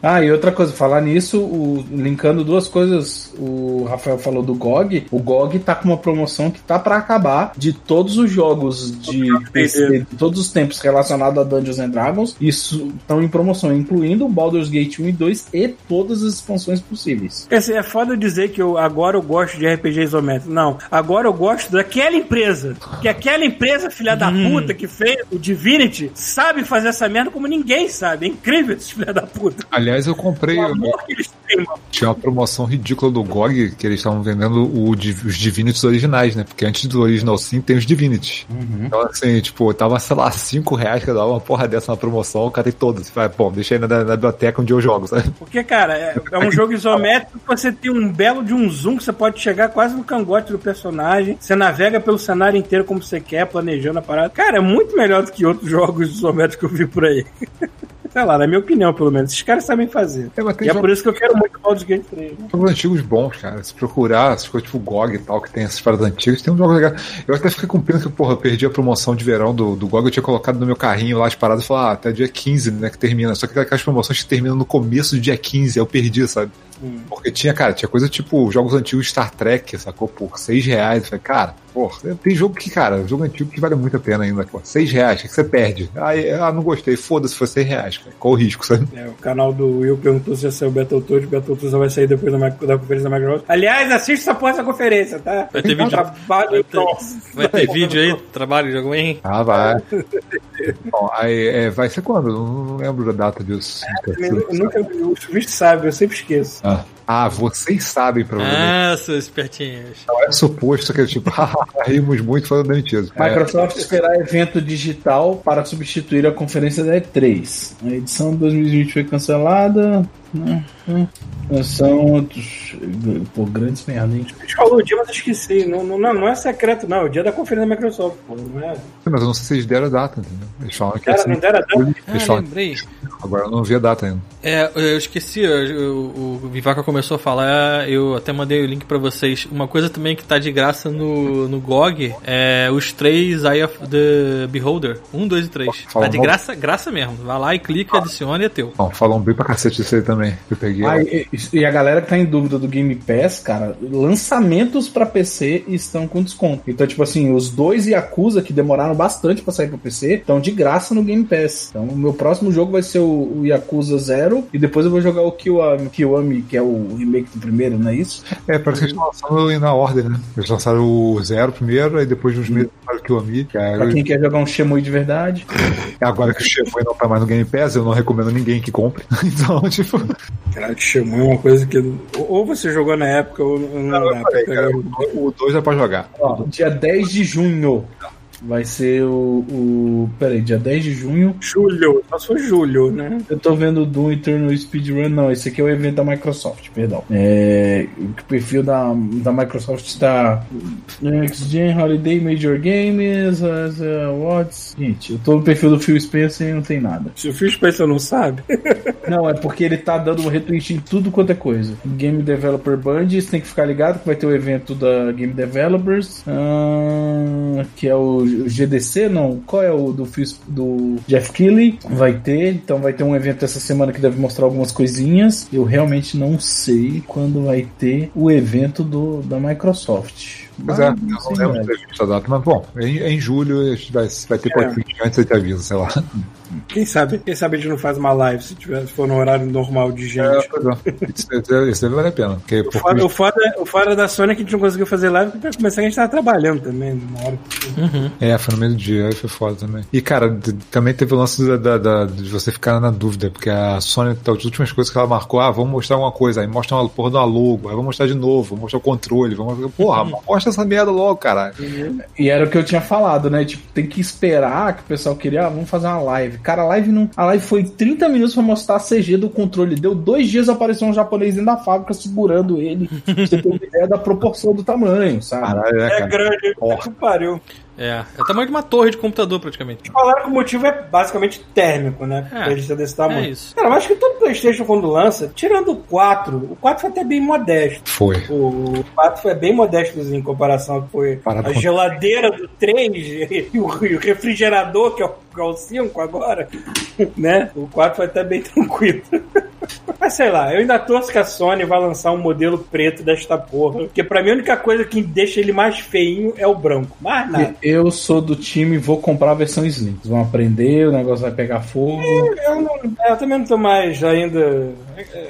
Ah, e outra coisa, falar nisso, o- linkando duas coisas, o Rafael falou do GOG. O GOG tá com uma promoção que tá pra acabar de todos os jogos de PC, de todos os tempos relacionados a Dungeons and Dragons. Isso estão em promoção, incluindo o Baldur's Gate 1 e 2 e todas as expansões possíveis. Dizer, é foda dizer que eu, agora eu gosto de RPG isométrico. Não, agora eu gosto daquela empresa. Que aquela empresa, filha da puta, que fez o Divinity, sabe fazer essa merda como ninguém sabe. É incrível esses filha da puta. aliás, eu comprei, O amor que eles têm, mano. tinha uma promoção ridícula do GOG, que eles estavam vendendo o, os Divinities originais, né? Porque antes do Original Sim tem os Divinities. Então, assim, tipo, tava, sei lá, 5 reais que dava uma porra dessa na promoção, eu catei todos. Falei, bom, deixei na, na biblioteca onde eu jogo, sabe? Porque, cara, é, é um jogo isométrico que você tem um belo de um zoom que você pode chegar quase no cangote do personagem. Você navega pelo cenário inteiro como você quer, planejando a parada. Cara, é muito melhor do que outros jogos isométricos que eu vi por aí. Sei lá, na minha opinião, pelo menos. Esses caras sabem fazer. É, E é por isso que eu quero muito Baldur's Gate 3. Né? jogos antigos bons, cara. Se procurar, se for tipo GOG e tal, que tem essas paradas antigas, tem um jogo legal. Eu até fiquei com pena que, porra, eu perdi a promoção de verão do, do GOG, eu tinha colocado no meu carrinho lá as paradas e falei, ah, até dia 15, né, que termina. Só que aquelas promoções que terminam no começo do dia 15, eu perdi, sabe? Porque tinha, cara, tinha coisa tipo jogos antigos Star Trek, sacou? Por 6 reais. Eu falei, cara, porra, tem jogo que, cara, jogo antigo que vale muito a pena ainda, pô. 6 reais, o que você perde? Aí, ah, não gostei, foda-se, foi 6 reais, cara. Qual o risco, sabe? É, o canal do Will perguntou se ia sair o Battletoads. O Battletoads vai sair depois da, da conferência da Microsoft. Aliás, assista essa porra dessa conferência, tá? Vai ter vídeo. Trabalho Vai ter, nosso. vai ter vídeo aí, trabalho, jogo bem. Ah, vai. Bom, aí, é, vai ser quando? Não lembro da data disso. Eu nunca vi, o Chuvisco sabe, eu sempre esqueço. Ah. Ah, vocês sabem, provavelmente. Ah, seus espertinhos. Não é suposto que, tipo, rimos muito falando mentira. É, Microsoft esperar evento digital para substituir a conferência da E3. A edição de 2020 foi cancelada. Né? Hum. São outros. Pô, grandes merda, hein? A gente falou o dia, mas eu esqueci. Não, não, não é secreto, não. É o dia da conferência da Microsoft, pô. Não é. mas eu não sei se eles deram a data, entendeu? Eles falaram que Cara, assim, não deram a data? Eles Ah, falaram, lembrei. agora eu não vi a data ainda. É, eu esqueci, eu- o, o Vivaca começou a falar, eu até mandei o link pra vocês. Uma coisa também que tá de graça no, no GOG é os três Eye of the Beholder. Um, dois e três. Tá de graça, graça mesmo. Vai lá e clica, adiciona e é teu. Bom, falam bem pra cacete disso aí também. Que Eu peguei. Ah, e, e a galera que tá em dúvida do Game Pass, cara, lançamentos pra PC estão com desconto. Então, tipo assim, os dois Yakuza que demoraram bastante pra sair pra PC estão de graça no Game Pass. Então, o meu próximo jogo vai ser o, o Yakuza Zero e depois eu vou jogar o Kiwami, Kiwami, que é o remake do primeiro, não é isso? É, parece que eles lançando na ordem, né? Eles lançaram o Zero primeiro, aí depois de uns meses lançaram o Kiwami. Que é- Pra quem quer jogar um Shemui de verdade. Agora que o Shemui não tá mais no Game Pass, eu não recomendo ninguém que compre. Então, tipo. Cara, Shemui é uma coisa que. Ou você jogou na época ou não Eu dá. falei, pra cara, pegar. o 2 é pra jogar. Ó, dia 10 de junho vai ser o, o. Peraí, dia 10 de junho. Julho, só for julho, né? Eu tô vendo o Doom Eternal Speedrun, não, esse aqui é o evento da Microsoft, perdão. É, o perfil da, da Microsoft está Next Gen Holiday Major Games, as, Awards. Gente, eu tô no perfil do Phil Spencer e não tem nada. Se o Phil Spencer não sabe. Não, é porque ele tá dando um retweet em tudo quanto é coisa. Game Developer Band, você tem que ficar ligado que vai ter o evento da Game Developers, ah, que é o GDC, não, qual é o do, do Jeff Keighley? Vai ter, então vai ter um evento essa semana que deve mostrar algumas coisinhas. Eu realmente não sei quando vai ter o evento do, da Microsoft. Pois é, eu Mas, não lembro da justa data, mas bom, em, em julho vai, vai ter É. podcast antes aí te avisa, sei lá. Quem sabe? Quem sabe a gente não faz uma live se, tiver, se for no horário normal de gente. É, é. Isso, deve valer a pena. Porque, O foda, o, foda, o foda da Sony é que a gente não conseguiu fazer live porque pra começar a gente tava trabalhando também, uma hora. É, foi no meio do dia, aí foi foda também. E, cara, também teve o lance da, da- da- de você ficar na dúvida, porque a Sony, tá, as últimas coisas que ela marcou, ah, vamos mostrar alguma coisa, aí mostra uma porra de uma logo, aí vamos mostrar de novo, vamos mostrar o controle, vamos porra, mostra essa merda logo, caralho. E era o que eu tinha falado, né? Tipo, tem que esperar que o pessoal queria, ah, vamos fazer uma live. Cara, a live não. A live foi 30 minutos pra mostrar a CG do controle. Deu dois dias apareceu um japonês dentro da fábrica segurando ele. Você ter uma ideia da proporção do tamanho, sabe? Caralho, é, É cara. grande, puta que pariu. É, é o tamanho de uma torre de computador praticamente. Falaram que o motivo é basicamente térmico, né? É, pra ele ser desse tamanho. é isso. Cara, eu acho que todo Playstation quando lança, tirando o 4, o 4 foi até bem modesto. Foi. O 4 foi bem modesto em comparação que foi Parado a com- geladeira do 3 e o, refrigerador, que é o, que é o 5 agora, né? O 4 foi até bem tranquilo. Mas sei lá, eu ainda torço que a Sony vai lançar um modelo preto desta porra. Porque pra mim a única coisa que deixa ele mais feinho é o branco. Mais nada. Eu sou do time, vou comprar a versão Slim. Vão aprender, o negócio vai pegar fogo. Eu, não, eu também não tô mais ainda.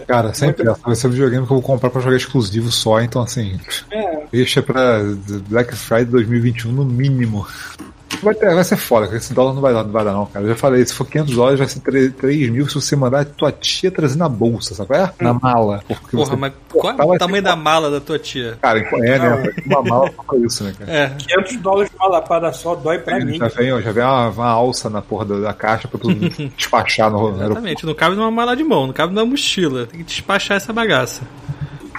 Cara, sempre essa. Vai ser um videogame que eu vou comprar pra jogar exclusivo só, então assim, É, deixa pra Black Friday 2021 no mínimo. Vai, ter, vai ser foda, cara. Esse dólar não vai dar, não vai dar, não, cara. Eu já falei, se for 500 dólares, vai ser 3, 3 mil se você mandar a tua tia trazer na bolsa, sabe? qual É? Na mala. Porque Porra, mas qual é o tamanho da mala da tua tia? Cara, é, né? Uma mala pra isso, né, cara? É, 500 dólares de uma lapada só dói pra mim. Já vem, ó, já vem uma, uma alça na porra da, da caixa pra tu despachar no aeroporto. exatamente. Não cabe numa mala de mão, não cabe numa mochila. Tem que despachar essa bagaça.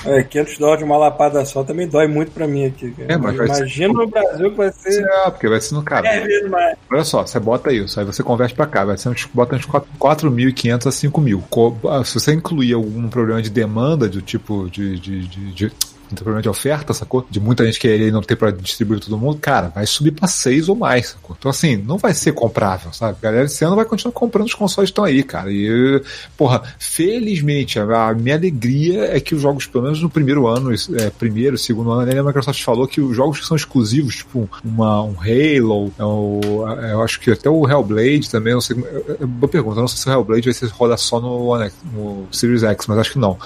É, 500 dólares de uma lapada só também dói muito pra mim aqui. cara. É, mas vai ser- Imagina no Brasil que vai ser É, porque vai ser no cara. 10 vezes mais. Olha só, você bota isso, aí você converte pra cá, vai ser uns, bota uns 4.500 a 5.000. Co- ah, Se você incluir algum problema de demanda, do tipo de. de, de, de tem problema de oferta, sacou? De muita gente querer e não ter pra distribuir todo mundo, cara, vai subir pra 6 ou mais, sacou? Então, assim, não vai ser comprável, sabe? Galera esse ano vai continuar comprando os consoles que estão aí, cara. E, porra, felizmente, a, minha alegria é que os jogos, pelo menos no primeiro ano, é, primeiro, segundo ano, né, a Microsoft falou que os jogos que são exclusivos, tipo uma, um Halo, é eu acho que até o Hellblade também, não sei, é- é boa pergunta, não sei se o Hellblade vai ser roda só no, no Series X, mas acho que não.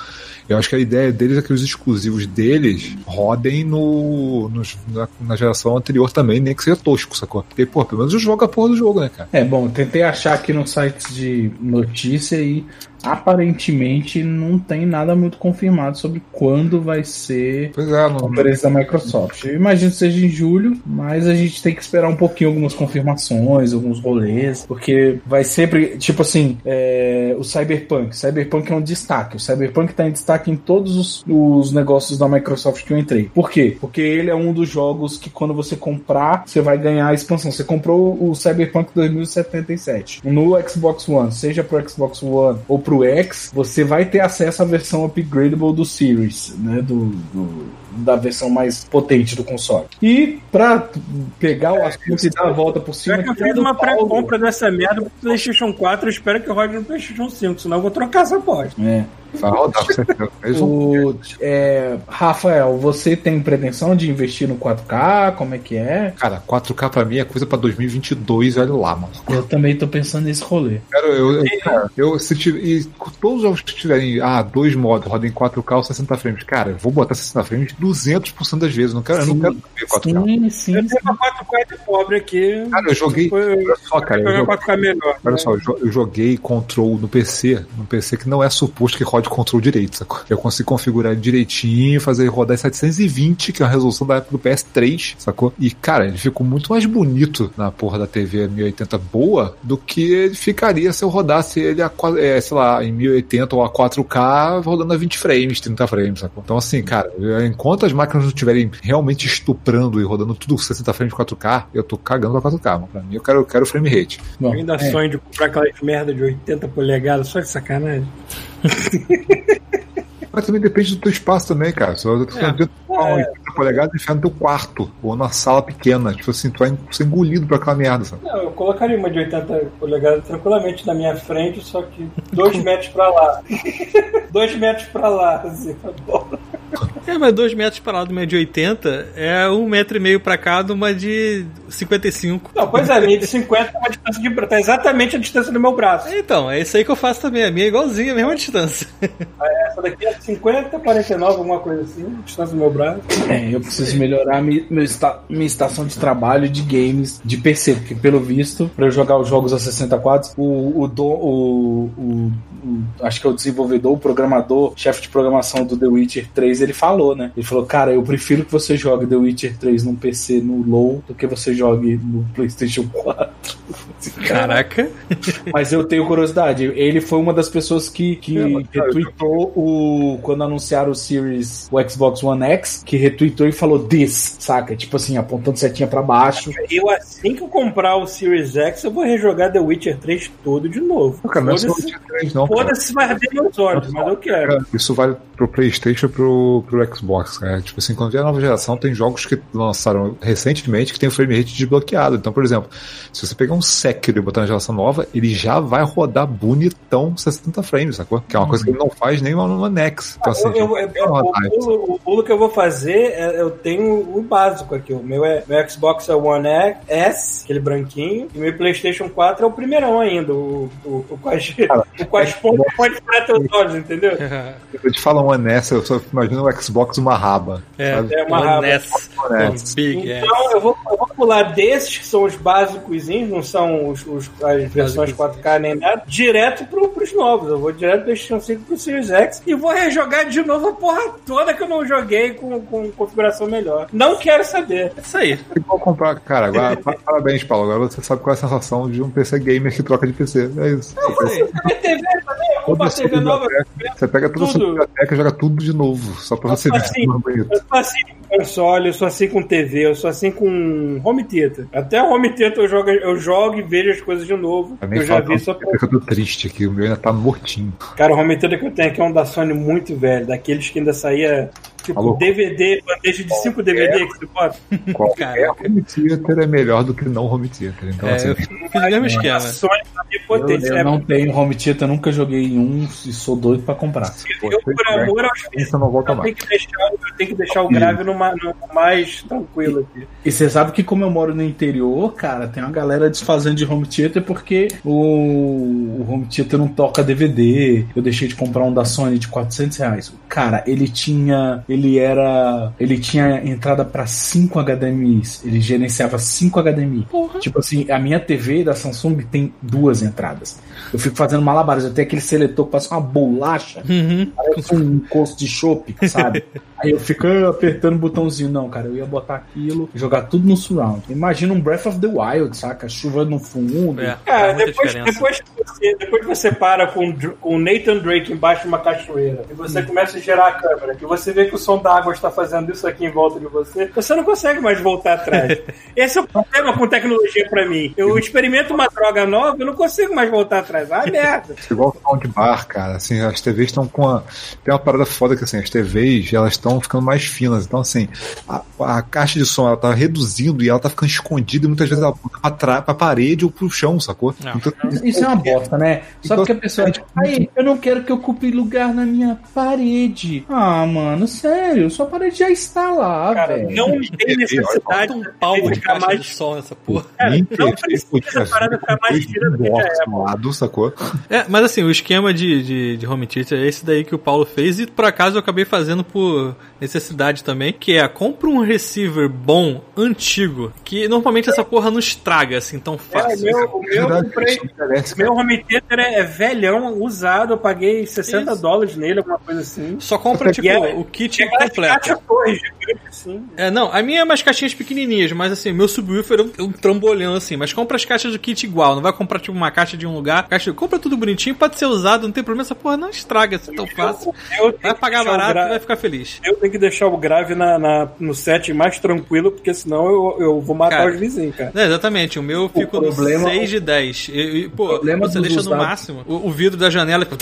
Eu acho que a ideia deles é que os exclusivos deles rodem no, nos- na, na geração anterior também, nem que seja tosco, sacou? Porque, pô, pelo menos eu jogo a porra do jogo, né, cara? É, bom, tentei achar aqui nos sites de notícia e aparentemente não tem nada muito confirmado sobre quando vai ser é, a conferência da Microsoft. Eu imagino que seja em julho, mas a gente tem que esperar um pouquinho algumas confirmações, alguns rolês, porque vai sempre, tipo assim, é, o Cyberpunk. Cyberpunk é um destaque. O Cyberpunk tá em destaque em todos os, os negócios da Microsoft que eu entrei. Por quê? Porque ele é um dos jogos que quando você comprar, você vai ganhar a expansão. Você comprou o Cyberpunk 2077 no Xbox One, seja pro Xbox One ou pro pro X, você vai ter acesso à versão upgradable do Series, né? Do, do- da versão mais potente do console. E pra pegar o assunto e dar a volta por cima. Já que eu fiz uma pré-compra dessa merda pro PlayStation 4, eu espero que rode no PlayStation 5, senão eu vou trocar essa porra. É. O, é, Rafael, você tem pretensão de investir no 4K? Como é que é? Cara, 4K pra mim é coisa pra 2022, olha lá, mano. Eu também tô pensando nesse rolê. Cara, eu, eu, cara, eu se tiver, e todos os jogos que tiverem, ah, dois modos, roda em 4K ou 60 frames, cara, eu vou botar 60 frames 200% das vezes, não quero, eu não Sim. quero ver 4K. Sim, sim. Eu tenho uma 4K de pobre aqui. Cara, eu joguei, Foi- olha só, cara, eu joguei, 4K melhor. olha né? só, eu jo- eu joguei Control no PC, no PC que não é suposto que rode Control direito, sacou? Eu consigo configurar ele direitinho, fazer ele rodar em 720, que é a resolução da época do PS3, sacou? E, cara, ele ficou muito mais bonito na porra da TV 1080 boa do que ele ficaria se eu rodasse ele a, é, sei lá, em 1080 ou a 4K rodando a 20 frames, 30 frames, sacou? Então, assim, cara, eu- enquanto as máquinas não estiverem realmente estuprando e rodando tudo 60 frames 4K, eu tô cagando pra 4K, mano. Pra mim, eu quero, eu quero frame rate. Bom, Eu ainda é. sonho de comprar aquelas merda de 80 polegadas, só de sacanagem. Mas também depende do teu espaço também, cara. Se você É. é. uma É. 80 polegadas, enfiar no teu quarto, ou na sala pequena. Tipo assim, tu vai ser engolido pra aquela merda, sabe? Não, eu colocaria uma de 80 polegadas tranquilamente na minha frente, só que dois metros pra lá. dois metros pra lá, assim, tá bom. É, mas dois metros para lá de uma de 80 é um metro e meio pra cá de uma de 55. Não, pois é, a minha de 50 é uma distância de tá exatamente a distância do meu braço. Então, é isso aí que eu faço também. A minha é igualzinha, a mesma distância. Essa daqui é 50, 49, alguma coisa assim, a distância do meu braço. É, eu preciso melhorar mi- meu esta- minha estação de trabalho de games de PC, porque pelo visto, pra eu jogar os jogos a 60 quadros, o, o, do- o- o- o- acho que é o desenvolvedor, o programador, chefe de programação do The Witcher 3, ele falou, né? Ele falou, cara, eu prefiro que você jogue The Witcher 3 num PC no low do que você jogue no PlayStation 4. Caraca. Mas eu tenho curiosidade. Ele foi uma das pessoas que, que É, retweetou o. Quando anunciaram o Series, o Xbox One X, que retweetou e falou this, saca? Tipo assim, apontando setinha pra baixo. Eu, assim que eu comprar o Series X, eu vou rejogar The Witcher 3 todo de novo. Não, cara, não é só o Foda-se Witcher 3, não. cara. foda-se se vai arder meus olhos, mas eu quero. Cara, Isso vale pro PlayStation e pro, pro Xbox, cara. Tipo assim, quando vier a nova geração, tem jogos que lançaram recentemente que tem o frame rate desbloqueado. Então, por exemplo, se você pegar um Sekiro e botar na geração nova, ele já vai rodar bonitão 60 frames, sacou? Que é uma coisa que ele não faz nem no Nex. Então, assim, Eu- eu- eu- é o, pulo, o pulo que eu vou fazer, é, eu tenho o básico aqui. O meu, é, meu Xbox é o One S, aquele branquinho, e meu PlayStation 4 é o primeirão ainda, o, o, o quais, o quais pontos pode furar teus olhos, entendeu? Eu te falo um One S, eu só imagino o Xbox uma raba. É, sabe? É uma One raba. S. One One S. Big S. Então eu vou, eu vou pular desses que são os básicos, não são os, os- as versões 4K nem nada, direto pro, pros novos. Eu vou direto do PlayStation 5 pro Series X e vou rejogar de novo a porra toda que eu não joguei com, com configuração melhor. Não quero saber. É isso aí. Igual comprar, cara, agora, pa- parabéns, Paulo. Agora você sabe qual é a sensação de um PC gamer que troca de PC. É isso. Minha TV também, eu compro a TV nova. você pega toda a sua Tudo. biblioteca e joga tudo de novo, só pra você ver assim, é mais bonito. Eu sou assim com console, eu sou assim com TV, eu sou assim com home theater. Até o home theater eu jogo, eu jogo e vejo as coisas de novo. Eu Eu já vi só porque eu tô triste aqui, o meu ainda tá mortinho. Cara, o home theater que eu tenho aqui é um da Sony muito velho, daqueles que ainda saía tipo Alô? DVD, bandeja de 5 DVD que você bota. Qualquer Caraca. home theater é melhor do que não home theater. Então, É, assim, eu fiz o mesmo A esquema. Sony tá Eu, eu É, não tenho home theater, nunca joguei em um e sou doido pra comprar. eu, por amor aos volta eu mais. tenho que deixar, eu tenho que deixar o grave no, no mais tranquilo aqui. E você sabe que como eu moro no interior, cara, tem uma galera desfazendo de home theater porque o, o home theater não toca DVD. Eu deixei de comprar um da Sony de 400 reais. Cara, ele tinha, ele era, ele tinha entrada pra 5 HDMIs. Ele gerenciava 5 HDMI. Tipo assim, a minha TV da Samsung tem duas entradas. Eu fico fazendo malabares. Eu tenho aquele seletor que parece uma bolacha. Uhum. Parece um encosto de chopp, sabe? Aí eu fico apertando o botãozinho. Não, cara, eu ia botar aquilo, jogar tudo no surround. Imagina um Breath of the Wild, saca? Chuva no fundo. É, Cara, muita depois, depois, que você, depois que você para com, com o Nathan Drake embaixo de uma cachoeira e Hum. você começa a girar a câmera, que você vê que o som da água está fazendo isso aqui em volta de você, você não consegue mais voltar atrás. Esse é o problema com tecnologia pra mim. Eu experimento uma droga nova, eu não consigo mais voltar atrás. Atrás. Ah, merda. Igual o soundbar, cara. Assim, as TVs estão com a. Tem uma parada foda que assim, as TVs elas estão ficando mais finas. Então, assim, a, a caixa de som ela tá reduzindo e ela tá ficando escondida e muitas vezes ela aponta pra, trás, pra parede ou pro chão, sacou? Não. Então, Isso é uma bosta, né? Só Então, porque a pessoa. Aí, eu não quero que ocupe lugar na minha parede. Ah, mano, sério, sua parede já está lá, Cara, velho. não tem necessidade um palmo de ficar mais- de som nessa porra. Cara, nem não precisa essa parada ficar mais fina do que já box é, do mano. lado, sacou? É, mas assim, o esquema de, de, de home theater é esse daí que o Paulo fez e por acaso eu acabei fazendo por necessidade também, que é compra um receiver bom, antigo, que normalmente essa porra não estraga assim tão É, fácil. meu, o meu, eu comprei, meu home theater é, é velhão, usado, eu paguei 60 Isso. dólares nele, alguma coisa assim. Só compra tipo é- o kit aquelas completo. assim. É, não, a minha é umas caixinhas pequenininhas, mas assim, meu subwoofer é um, é um trambolhão assim, mas compra as caixas do kit igual, não vai comprar tipo uma caixa de um lugar, caixa, compra tudo bonitinho, pode ser usado, não tem problema, essa porra não estraga assim tão fácil. Eu tenho Vai pagar barato e vai ficar feliz. Eu tenho que deixar o grave na, na- no set mais tranquilo, porque senão eu, eu vou matar Cara, os vizinhos, cara. É, exatamente, o meu fica no problema- 6 de 10. E, e, pô, problema você deixa no usados- máximo, o, o vidro da janela. tipo,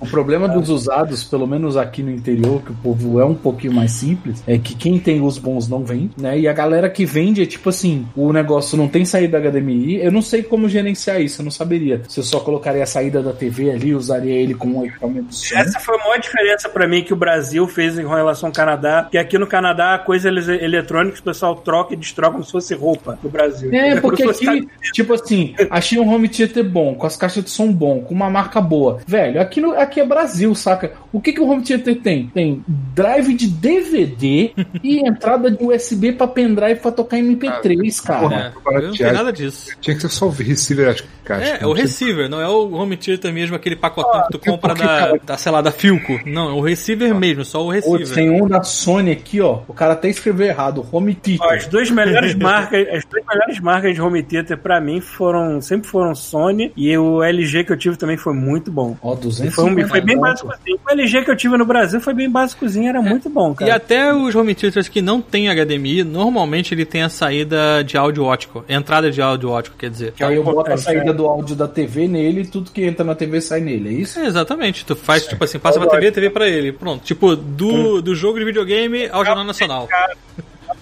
O problema dos usados, pelo menos aqui no interior, que o povo é um pouquinho mais simples, é que quem tem os bons não vende, né? E a galera que vende é tipo assim: o negócio não tem saída HDMI. Eu não sei como gerenciar isso, eu não saberia. Se eu só colocaria a saída da TV ali, usaria ele com um equipamento. Essa foi a maior diferença pra mim que o Brasil fez em relação ao Canadá, que aqui no Canadá a coisa eles- eletrônica o pessoal troca e destroca como se fosse roupa no Brasil. É, porque se fosse- aqui, tipo assim, achei um home theater bom, com as caixas de som bom, com uma marca boa. Velho, aqui, no, aqui é Brasil, saca? O que que o home theater tem? Tem drive de DVD e entrada de USB pra pendrive pra tocar MP3, cara. porra. É, eu não tem nada disso. Tinha que ser só o receiver, acho que caixa. É, é o receiver, não é o home theater mesmo, aquele pacotão que tu compra porque, da, cara- da, sei lá, da Filco. Não, é o receiver mesmo, só o Putz, receiver. tem um da Sony aqui, ó. O cara até escreveu errado, home Ó, theater. as duas melhores marcas, as duas melhores marcas de home theater pra mim foram sempre foram Sony e o LG que eu tive também foi muito bom. Ó, E 200 Foi, foi bem básicozinho. O LG que eu tive no Brasil foi bem básicozinho, era muito bom, E cara. até os home theaters que não tem HDMI, normalmente ele tem a saída de áudio ótico. Entrada de áudio ótico, quer dizer. Que aí eu boto a saída é. do áudio da TV nele e tudo que entra na TV sai nele, é isso? É, exatamente. Tu faz, tipo assim, passa pra TV, TV pra ele. Pronto. Tipo, do, do jogo de videogame ao Jornal Nacional.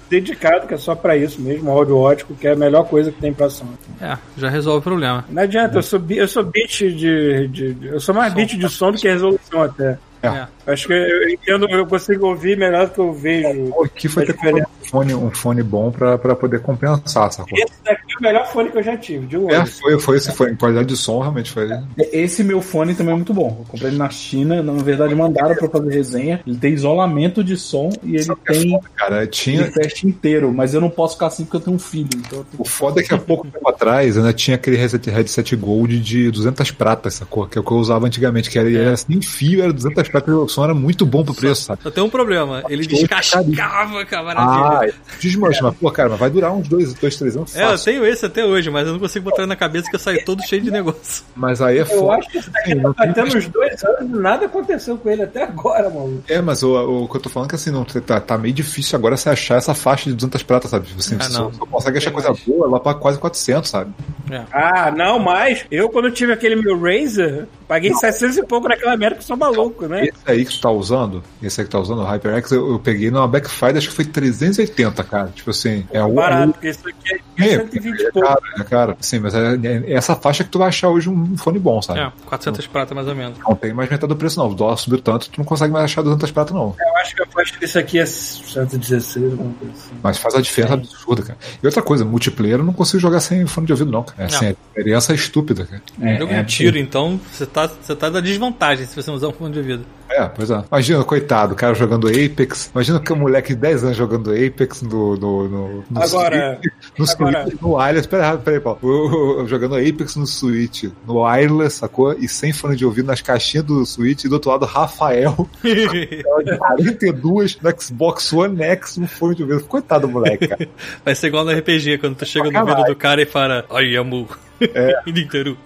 Dedicado, que é só pra isso mesmo, áudio ótico, que é a melhor coisa que tem pra som. É, já resolve o problema. Não adianta, eu sou, eu sou bit de, de- de- Eu sou mais bit de som do que resolução até. É. Acho que eu entendo, eu consigo ouvir melhor do que eu vejo. O que foi ter comprado um fone, um fone bom pra, pra poder compensar, sacou? Esse daqui é o melhor fone que eu já tive, de longe. É, foi, foi esse foi. Em qualidade de som, realmente foi. Esse meu fone também é muito bom. Eu comprei ele na China, na verdade mandaram pra fazer resenha. Ele tem isolamento de som e ele tem Cara, tinha. ele fecha inteiro, mas eu não posso ficar assim porque eu tenho um filho. Então tenho O foda é que há pouco tempo atrás ainda tinha aquele headset, Gold de 200 pratas, sacou? Que é o que eu usava antigamente, que era, era assim, fio, era 200 pratas, o som era muito bom pro preço, sabe? Só tem um problema. Ele Show descascava, Ah, camaradinha. desmancha, mas, pô, cara, mas vai durar uns dois, dois três anos É, eu fácil. tenho esse até hoje, mas eu não consigo botar na cabeça que eu saio todo cheio de negócio. Mas aí é Eu foda. acho que esse daqui tá tem tendo mais- uns dois anos e nada aconteceu com ele até agora, mano. É, mas o, o que eu tô falando é que assim, não, tá, tá meio difícil agora você achar essa faixa de 200 pratas, sabe? Tipo Assim, Ah, você não. só, só consegue achar coisa mais. boa lá pra quase 400, sabe? É. Ah, não, mas eu quando tive aquele meu Razer, paguei 700 e pouco naquela merda que sou maluco, né? Esse aí que tu tá usando, esse aí que tá usando, o HyperX, eu, eu peguei numa Backfire, acho que foi 380, cara. Tipo assim, é o. Barato, porque isso aqui é É, 120 e é pouco. caro, é caro. Sim, mas é, é essa faixa que tu vai achar hoje um fone bom, sabe? É, 400 prata mais ou menos. Não tem mais metade do preço, não. O dólar subiu tanto, tu não consegue mais achar 200 pratas, não. Eu acho que a faixa desse aqui é 116, alguma coisa assim. Mas faz a diferença absurda, cara. E outra coisa, multiplayer eu não consigo jogar sem fone de ouvido, não, cara. É, assim, Não. a diferença é estúpida, cara. É, é de tiro, então, você tá, você tá da desvantagem se você usar um fone de ouvido. É, pois é. Imagina, coitado, o cara jogando Apex. Imagina que o moleque de 10 anos jogando Apex no. no, no, no Agora- Switch, no agora- Switch, no wireless. Pera aí, pera aí, Paulo. Jogando Apex no Switch, no wireless, sacou? E sem fone de ouvido nas caixinhas do Switch. E do outro lado, Rafael, de 42, no Xbox One X, no fone de ouvido. Coitado do moleque, cara. Vai ser igual no RPG, quando tu chega no Caralho. ouvido do cara e fala, ai, amor. É. Inteiro.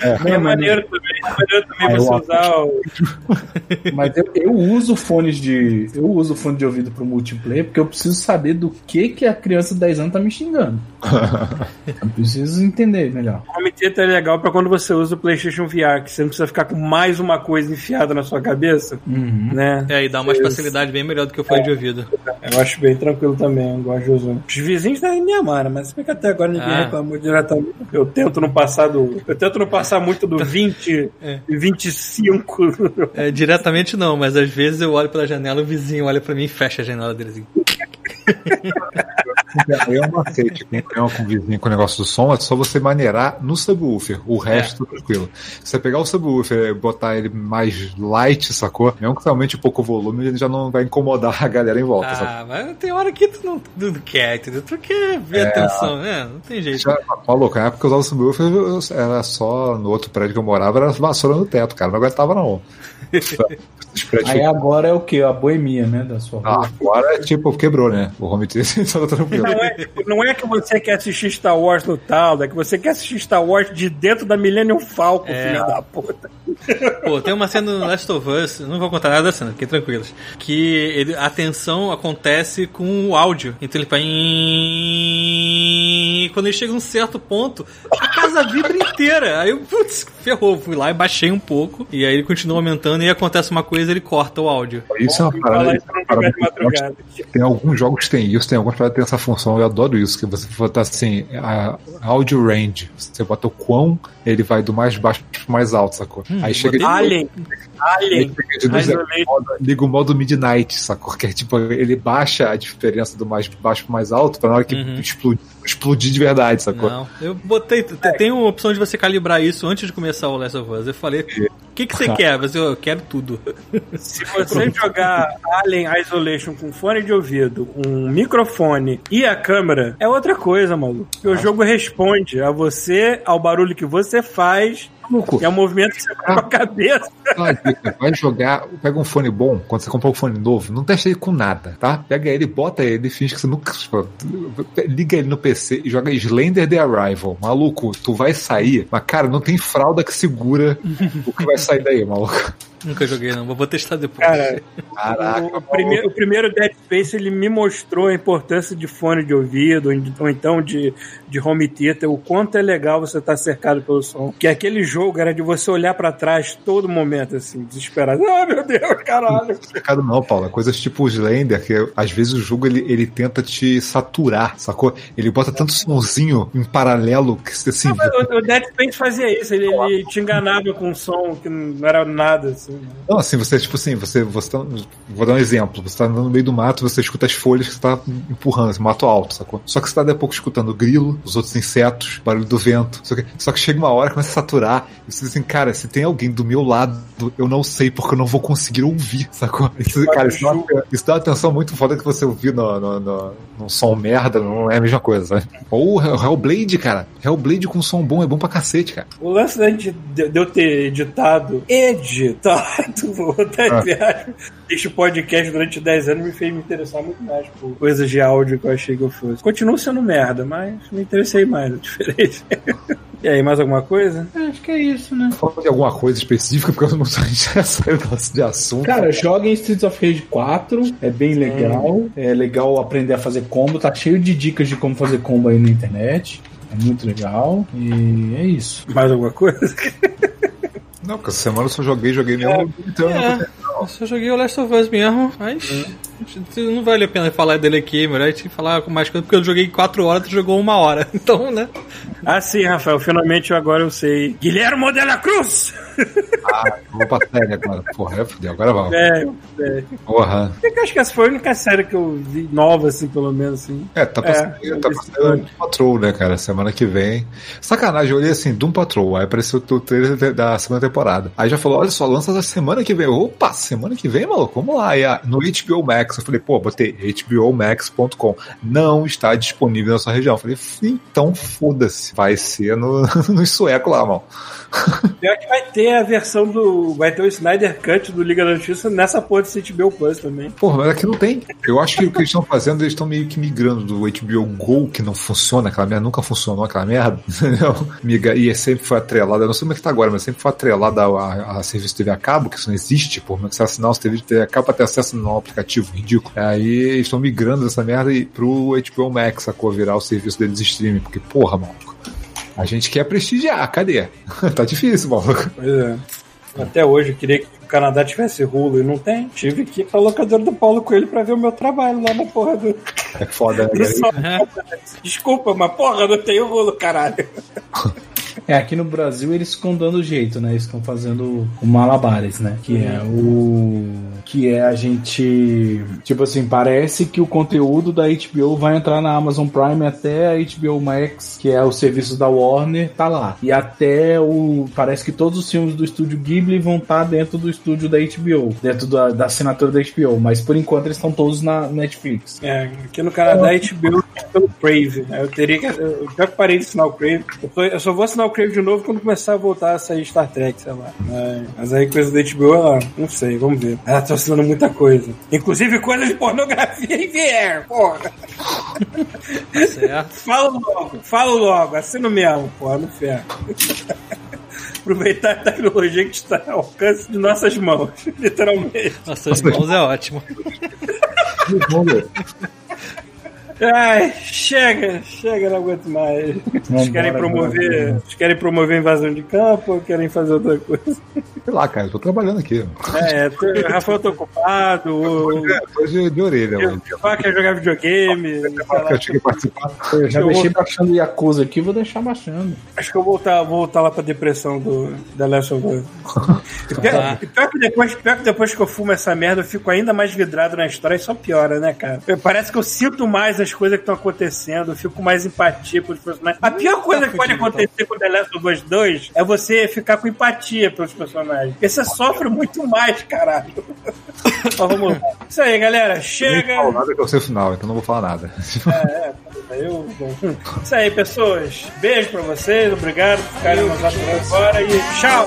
É, maneiro também, é maneiro também você usar o. Mas eu, eu uso fones de. Eu uso fone de ouvido pro multiplayer porque eu preciso saber do que, que a criança de 10 anos tá me xingando. eu preciso entender melhor. O theater é legal pra quando você usa o PlayStation VR, que você não precisa ficar com mais uma coisa enfiada na sua cabeça, Uhum. né? É, e dá uma Isso. facilidade bem melhor do que o fone de ouvido. Eu acho bem tranquilo também, eu gosto de usar. Os vizinhos devem me amar, né? mas se bem que até agora ninguém Ah. reclamou diretamente. Eu tento não passar do. Eu tento não passar muito do 20 É. e 25. É, diretamente não, mas às vezes eu olho pela janela, o vizinho olha pra mim e fecha a janela dele assim. Aí é um macete. Quem tem uma com vizinho com o negócio do som, é só você maneirar no subwoofer. O resto, tranquilo. Se você pegar o subwoofer e botar ele mais light, sacou? Mesmo que um pouco o volume, ele já não vai incomodar a galera em volta. Ah, mas tem hora que tu não, tu quer, entendeu? Tu quer ver atenção, né? Não tem jeito. Já, maluco, na época que eu usava o subwoofer, era só no outro prédio que eu morava, era vassoura no teto, cara. Não aguentava, não. Aí agora é o que? A boemia, né? Da sua Ah, agora é tipo, quebrou, né? O home theater tá tranquilo. Não é, não é que você quer assistir Star Wars no tal, é que você quer assistir Star Wars de dentro da Millennium Falcon, É. filha da puta. Pô, tem uma cena no Last of Us, não vou contar nada da cena, fiquem tranquilos. Que ele, a tensão acontece com o áudio. Então ele faz. E quando ele chega a um certo ponto, a casa vibra inteira. Aí eu, putz, ferrou. Fui lá e baixei um pouco. E aí ele continua aumentando e acontece uma coisa ele corta o áudio. Isso é uma parada, isso é uma parada muito. Tem alguns jogos que tem isso, tem alguns que tem essa função, eu adoro isso, que você botar assim, a audio range, você bota o quão ele vai do mais baixo pro mais alto, sacou? Aí chega de Alien. aí Alien. chega de luz, Isolation. liga o modo midnight, sacou? Que é tipo, ele baixa a diferença do mais baixo pro mais alto pra na hora que Uhum. explodir, explodir de verdade, sacou? Não, eu botei. te- Tem uma opção de você calibrar isso antes de começar o Last of Us. Eu falei, o que, que você quer? Você, eu quero tudo. Se você jogar Alien Isolation com fone de ouvido, um microfone e a câmera, é outra coisa, maluco. Porque o jogo responde a você, ao barulho que você faz, Maluco, e ao movimento que você faz com a cabeça. Vai jogar, pega um fone bom, quando você comprar um fone novo, não testa ele com nada, tá? Pega ele, bota ele, finge que você nunca. tipo, Liga ele no PC e joga Slender The Arrival. Maluco, tu vai sair, mas cara, não tem fralda que segura o que vai sair daí, maluco. Nunca joguei, não. Mas vou testar depois. Cara, Caraca, o, primeiro, o primeiro Dead Space ele me mostrou a importância de fone de ouvido, ou então de, de home theater, o quanto é legal você estar cercado pelo som. Que aquele jogo era de você olhar pra trás todo momento, assim, desesperado. Ah, meu Deus, caralho. Mercado não, Paulo. É Coisas tipo o Slender, que às vezes o jogo ele, ele tenta te saturar, sacou? Ele bota tanto sonzinho em paralelo que você assim. O, o Dead Space fazia isso, ele, ele te enganava com um som que não era nada, assim. Não, assim, você, tipo assim, você, você tá, vou dar um exemplo, você tá andando no meio do mato, você escuta as folhas que você tá empurrando, esse mato alto, sacou? Só que você tá daqui a pouco escutando o grilo, os outros insetos, barulho do vento, só que, só que chega uma hora começa a saturar, e você diz assim, cara, se tem alguém do meu lado, eu não sei porque eu não vou conseguir ouvir, sacou? Isso, cara, isso dá, uma, isso dá uma atenção muito foda que você ouvir no, no, no, num som merda, não é a mesma coisa, sabe? Ou o Hellblade, cara, Hellblade com som bom é bom pra cacete, cara. O lance da gente- de eu ter editado, editado, vou botar entre aspas, este podcast durante 10 anos me fez me interessar muito mais por coisas de áudio que eu achei que eu fosse. Continuo sendo merda, mas me interessei mais, é diferente. E aí, mais alguma coisa? Acho que é isso, né? Falando de alguma coisa específica, porque eu não sei, já saiu de assunto. Cara, joga em Streets of Rage 4, é bem legal. É legal aprender a fazer combo, tá cheio de dicas de como fazer combo aí na internet. É muito legal. E é isso. Mais alguma coisa? Não, porque essa semana eu só joguei, joguei mesmo. então eu não É, eu só joguei o Last of Us mesmo, mas não vale a pena falar dele aqui, melhor a gente falar com mais coisa, porque eu joguei 4 horas, tu jogou uma hora. Então, né? Ah, sim, Rafael, finalmente agora eu sei. Guilhermo de la Cruz! Vou pra série agora. Porra, é fudeu, agora vamos. É, é. Porra. Eu acho que essa foi a única série que eu vi nova, assim, pelo menos, assim. É, tá pra É, tá Doom Patrol, né, cara? Semana que vem. Sacanagem, eu olhei assim, Doom Patrol. Aí apareceu o trailer da segunda temporada. Aí já falou, olha só, lança da semana que vem. Opa, semana que vem, maluco, vamos lá. Aí, ah, no HBO Max, eu falei, pô, botei hbomax.com. Não está disponível na sua região. Eu falei, então foda-se. Vai ser no, no sueco lá, mano. Pior que vai ter, ter a versão do. Vai ter o Snyder Cut do Liga da Justiça nessa porra desse HBO Plus também. Porra, mas aqui não tem. Eu acho que o que eles estão fazendo, eles estão meio que migrando do HBO Go, que não funciona, aquela merda, nunca funcionou aquela merda, entendeu? E sempre foi atrelada, eu não sei como é que tá agora, mas sempre foi atrelada a, a, a serviço de TV a cabo, que isso não existe, porra, mas você assinar os TV de TV a cabo pra ter acesso no aplicativo, ridículo. Aí eles estão migrando essa merda pro HBO Max, sacou? Virar o serviço deles de streaming, porque, porra, maluco. A gente quer prestigiar, cadê? tá difícil, maluco. Pois é. Até hoje eu queria que o Canadá tivesse Hulu e não tem. Tive que ir pra locadora do Paulo Coelho pra ver o meu trabalho lá na porra do. É foda, né? Desculpa, mas porra, não tem Hulu, caralho. É, aqui no Brasil eles ficam dando jeito, né? Eles estão fazendo o malabares, né? Que é o. Que é a gente. Tipo assim, parece que o conteúdo da HBO vai entrar na Amazon Prime até a HBO Max, que é o serviço da Warner, tá lá. E até o. Parece que todos os filmes do estúdio Ghibli vão estar dentro do estúdio da HBO, dentro da, da assinatura da HBO. Mas por enquanto eles estão todos na Netflix. É, aqui no Canadá a HBO é pelo Crave. né? Eu teria que. Eu já parei de assinar o Crave. Eu só vou assinar o Crave de novo quando começar a voltar a sair Star Trek, sei lá. Mas, mas aí coisa da HBO, ela, não sei, vamos ver. Ela tá assinando muita coisa. Inclusive coisa de pornografia e VR, porra. Certo. Fala logo, fala logo, assina mesmo, porra, no ferro. Aproveitar a tecnologia que está ao alcance de nossas mãos, literalmente. Nossas mãos é ótimo. Ai, chega, chega, não aguento mais. Vocês Vambora, querem promover, querem promover invasão de campo ou querem fazer outra coisa? Sei lá, cara, eu tô trabalhando aqui. É, tô, o Rafael tá ocupado, É, Hoje de orelha, mano. o Fá quer jogar videogame. Eu cheguei a participar. Eu já Eu deixei vou- baixando Yakuza aqui, vou deixar baixando. acho que eu vou voltar, vou voltar lá pra depressão do da Last of Us. E pior, Tá. pior que depois, pior que depois que eu fumo essa merda, eu fico ainda mais vidrado na história e só piora, né, cara? Parece que eu sinto mais as coisas que estão acontecendo, eu fico com mais empatia pelos personagens. A pior coisa que pode acontecer com The Last of Us 2 é você ficar com empatia pelos personagens. Porque você sofre muito mais, caralho. Mas vamos lá. Isso aí, galera. Chega. falo nada que eu sei o final, então não vou falar nada. É, é, eu, bom. Isso aí, pessoas. Beijo pra vocês, obrigado por ficarem nos aturando agora e tchau!